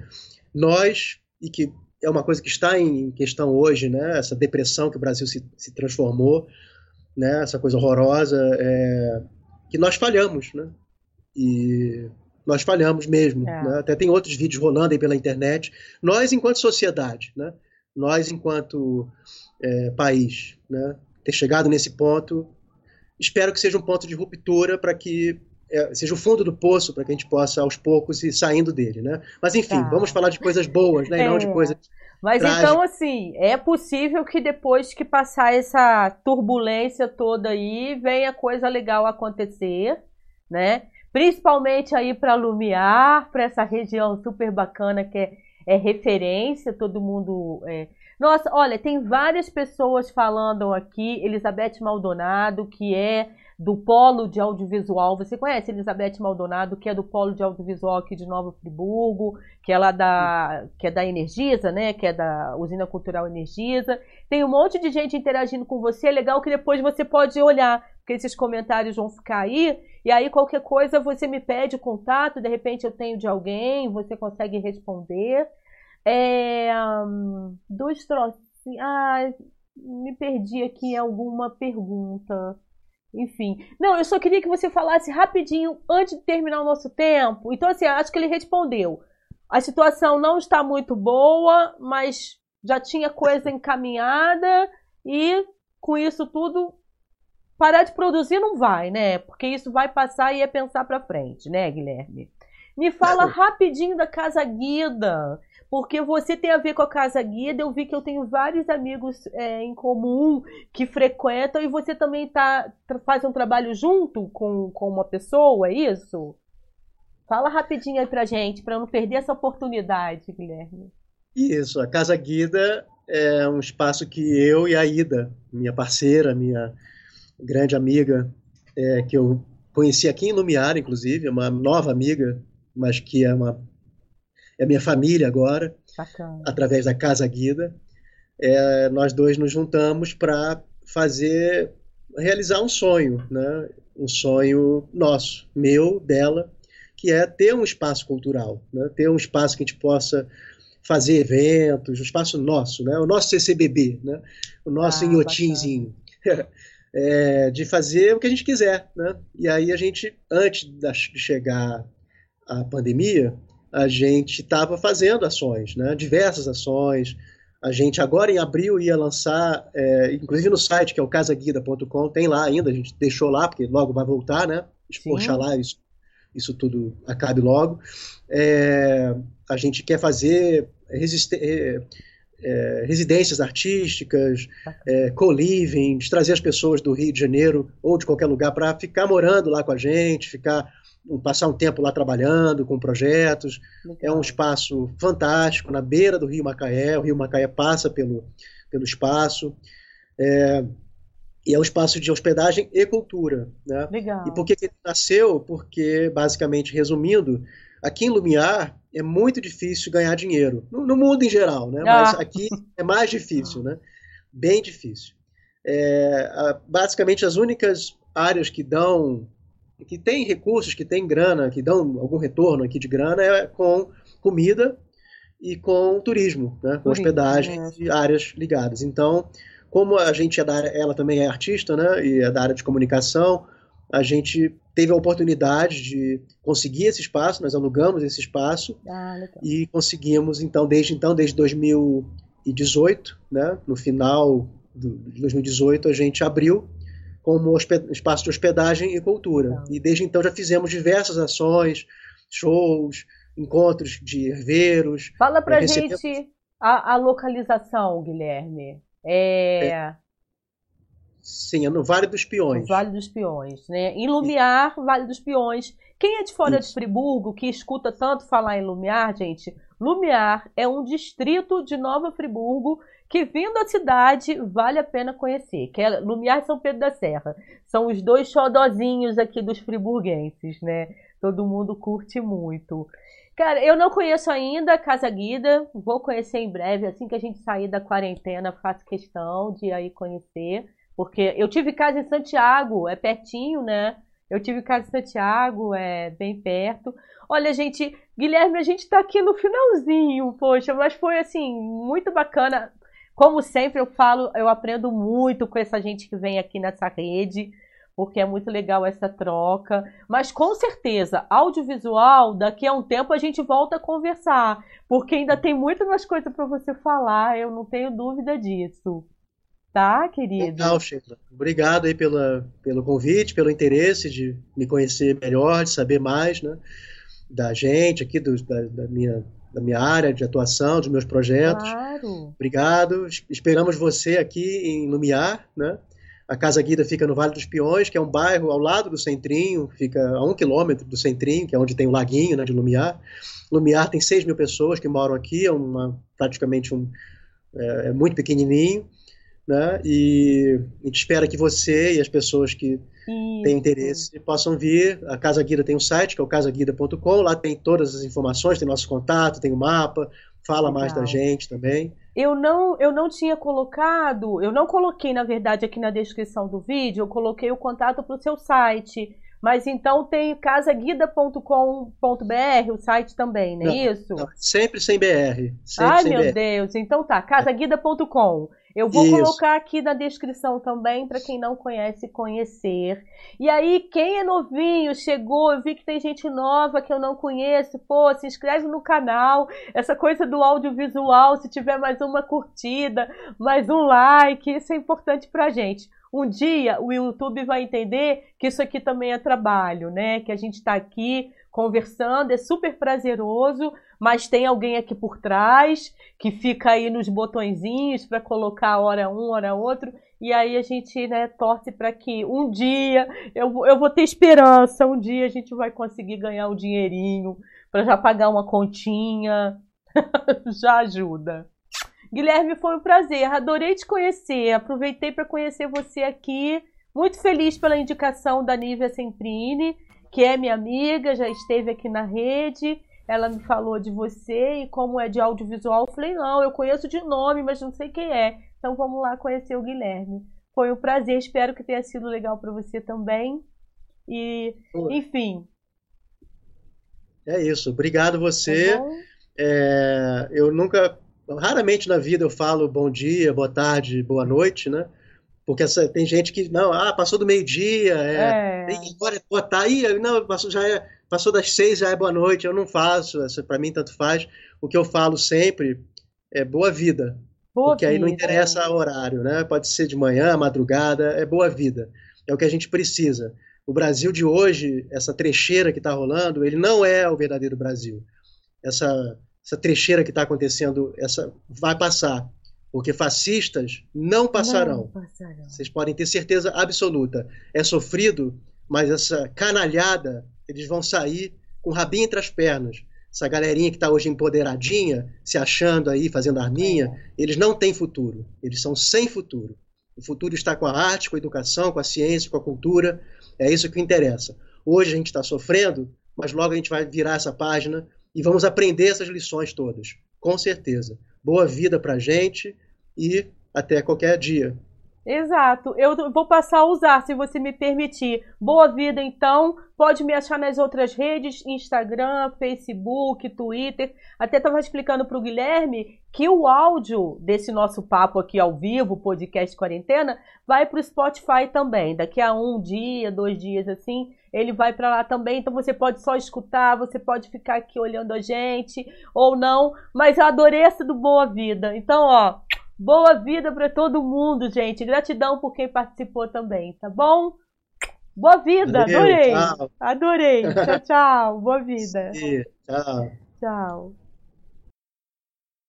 nós, e que é uma coisa que está em questão hoje, né, essa depressão que o Brasil se, se transformou, né, essa coisa horrorosa, é, que nós falhamos, né, e nós falhamos mesmo. É. Né, até tem outros vídeos rolando aí pela internet. Nós, enquanto sociedade, né, nós, enquanto é, país, né, ter chegado nesse ponto. Espero que seja um ponto de ruptura para que é, seja o fundo do poço para que a gente possa aos poucos ir saindo dele, né? Mas enfim, tá. vamos falar de coisas boas, né? É. E não de é. coisas mas trágicas. então, assim, é possível que depois que passar essa turbulência toda aí, venha coisa legal acontecer, né? Principalmente aí para Lumiar, para essa região super bacana que é, é referência, todo mundo é, nossa, olha, tem várias pessoas falando aqui, Elizabeth Maldonado, que é do Polo de Audiovisual. Você conhece Elizabeth Maldonado, que é do Polo de Audiovisual aqui de Nova Friburgo, que é lá da, que é da Energisa, né? Que é da Usina Cultural Energisa. Tem um monte de gente interagindo com você. É legal que depois você pode olhar, porque esses comentários vão ficar aí. E aí, qualquer coisa, você me pede o contato, de repente eu tenho de alguém, você consegue responder. É, dois trocinhos. Ah, me perdi aqui em alguma pergunta. Enfim. Não, eu só queria que você falasse rapidinho antes de terminar o nosso tempo. Então, assim, acho que ele respondeu. A situação não está muito boa, mas já tinha coisa encaminhada e com isso tudo parar de produzir não vai, né? Porque isso vai passar e é pensar para frente, né, Guilherme? Me fala rapidinho da Casa Guida porque você tem a ver com a Casa Guida. Eu vi que eu tenho vários amigos é, em comum que frequentam e você também tá, faz um trabalho junto com, com uma pessoa, é isso? Fala rapidinho aí pra gente, para não perder essa oportunidade, Guilherme. Isso, a Casa Guida é um espaço que eu e a Ida, minha parceira, minha grande amiga, é, que eu conheci aqui em Lumiar, inclusive, uma nova amiga, mas que é uma é minha família agora, Bacana. através da Casa Guida. É, nós dois nos juntamos para fazer, realizar um sonho, né? um sonho nosso, meu, dela, que é ter um espaço cultural, né? ter um espaço que a gente possa fazer eventos, um espaço nosso, né? o nosso CCBB, né? o nosso ah, inhotinzinho. É, de fazer o que a gente quiser. Né? E aí a gente, antes de chegar a pandemia, a gente estava fazendo ações, né? diversas ações. A gente agora em abril ia lançar, é, inclusive no site que é o casaguida.com, tem lá ainda, a gente deixou lá, porque logo vai voltar, né? Oxalá isso, isso tudo acabe logo. É, a gente quer fazer é, é, residências artísticas, é, co-living, trazer as pessoas do Rio de Janeiro ou de qualquer lugar para ficar morando lá com a gente, ficar passar um tempo lá trabalhando com projetos. Legal. É um espaço fantástico, na beira do Rio Macaé. O Rio Macaé passa pelo, pelo espaço. É, e é um espaço de hospedagem e cultura. Né? Legal. E por que, ele nasceu? Porque, basicamente, resumindo, aqui em Lumiar é muito difícil ganhar dinheiro, no, no mundo em geral, né? mas Ah. aqui é mais difícil, né? bem difícil. É, basicamente, as únicas áreas que dão, que têm recursos, que têm grana, que dão algum retorno aqui de grana é com comida e com turismo, né? com Turismo, hospedagem é. e áreas ligadas. Então, como a gente é da área, ela também é artista, né, e é da área de comunicação, a gente teve a oportunidade de conseguir esse espaço, nós alugamos esse espaço Ah, e conseguimos então desde então desde 2018, né, no final de 2018 a gente abriu como espaço de hospedagem e cultura. E desde então já fizemos diversas ações, shows, encontros de herveiros. Fala pra recebemos- gente a, a localização, Guilherme. É, Sim, é no Vale dos Peões. no Vale dos Peões, né? Em Lumiar, Vale dos Peões. Quem é de fora de Isso. Friburgo, que escuta tanto falar em Lumiar, gente, Lumiar é um distrito de Nova Friburgo que, vindo à cidade, vale a pena conhecer. Que é Lumiar e São Pedro da Serra. São os dois xodozinhos aqui dos friburguenses, né? Todo mundo curte muito. Cara, eu não conheço ainda Casa Guida, vou conhecer em breve, assim que a gente sair da quarentena, faço questão de aí conhecer, porque eu tive casa em Santiago, é pertinho, né? Eu tive casa em Santiago, é bem perto. Olha, gente, Guilherme, a gente tá aqui no finalzinho, poxa, mas foi assim, muito bacana. Como sempre eu falo, eu aprendo muito com essa gente que vem aqui nessa rede, porque é muito legal essa troca. Mas com certeza, audiovisual, daqui a um tempo a gente volta a conversar, porque ainda tem muito mais coisa para você falar, eu não tenho dúvida disso. Tá, querido? Legal, Sheila. Obrigado aí pela, pelo convite, pelo interesse de me conhecer melhor, de saber mais, né, da gente aqui, do- da, da minha, da minha área de atuação, dos meus projetos. Claro. Obrigado. Es- Esperamos você aqui em Lumiar, né? A Casa Guida fica no Vale dos Peões, que é um bairro ao lado do Centrinho, fica a um quilômetro do Centrinho, que é onde tem o laguinho, né, de Lumiar. Lumiar tem 6 mil pessoas que moram aqui, é uma, praticamente um, é, é muito pequenininho, né? E a gente espera que você e as pessoas que Isso. interesse possam vir. A Casa Guida tem um site, que é o casaguida.com, lá tem todas as informações, tem nosso contato, tem o mapa, fala mais da Legal. gente também. Eu não, eu não tinha colocado, eu não coloquei, na verdade, aqui na descrição do vídeo, eu coloquei o contato para o seu site. Mas então tem casaguida.com.br, o site também, não é Não, isso? Não, sempre sem BR. Sempre Ai, sem meu BR. Deus. Então tá, casaguida.com. Eu vou Isso. colocar aqui na descrição também para quem não conhece conhecer. E aí, quem é novinho, chegou, eu vi que tem gente nova que eu não conheço, pô, se inscreve no canal. Essa coisa do audiovisual, se tiver mais uma curtida, mais um like, isso é importante pra gente. Um dia o YouTube vai entender que isso aqui também é trabalho, né? Que a gente está aqui conversando, é super prazeroso, mas tem alguém aqui por trás que fica aí nos botõezinhos para colocar hora um, hora outro, e aí a gente né, torce para que um dia eu, eu vou ter esperança, um dia a gente vai conseguir ganhar um dinheirinho para já pagar uma continha, já ajuda. Guilherme, foi um prazer, adorei te conhecer, aproveitei para conhecer você aqui, muito feliz pela indicação da Nívia Semprini, que é minha amiga, já esteve aqui na rede, ela me falou de você e como é de audiovisual, eu falei, não, eu conheço de nome, mas não sei quem é. Então vamos lá conhecer o Guilherme. Foi um prazer, espero que tenha sido legal para você também. E, enfim, É isso. Obrigado você. tá? É, eu nunca, raramente na vida eu falo bom dia, boa tarde, boa noite, né? Porque essa- tem gente que, não, ah, passou do meio-dia, é, É, agora é boa tarde, Ih, não, passou, já é, passou das seis, já é boa noite. Eu não faço, para mim tanto faz. O que eu falo sempre é boa vida, boa porque aí não vida. interessa o horário, né? Pode ser de manhã, madrugada, é boa vida. É o que a gente precisa. O Brasil de hoje, essa trecheira que está rolando, ele não é o verdadeiro Brasil. Essa, essa trecheira que está acontecendo, essa vai passar, porque fascistas não passarão. Não passarão. Vocês podem ter certeza absoluta. É sofrido, mas essa canalhada, eles vão sair com o rabinho entre as pernas. Essa galerinha que está hoje empoderadinha, se achando aí, fazendo arminha, É. eles não têm futuro. Eles são sem futuro. O futuro está com a arte, com a educação, com a ciência, com a cultura. É isso que interessa. Hoje a gente está sofrendo, mas logo a gente vai virar essa página e vamos aprender essas lições todas, com certeza. Boa vida para gente e até qualquer dia. Exato. Eu vou passar a usar, se você me permitir. Boa vida, então. Pode me achar nas outras redes: Instagram, Facebook, Twitter. Até estava explicando para o Guilherme que o áudio desse nosso papo aqui ao vivo, podcast quarentena, vai para o Spotify também. Daqui a um dia, dois dias assim, ele vai para lá também. Então você pode só escutar, você pode ficar aqui olhando a gente ou não. Mas eu adorei essa do Boa Vida. Então, ó. Boa vida para todo mundo, gente. Gratidão por quem participou também, tá bom? Boa vida, adorei. Tchau. Adorei. Tchau, tchau. Boa vida. Sim, tchau. Tchau.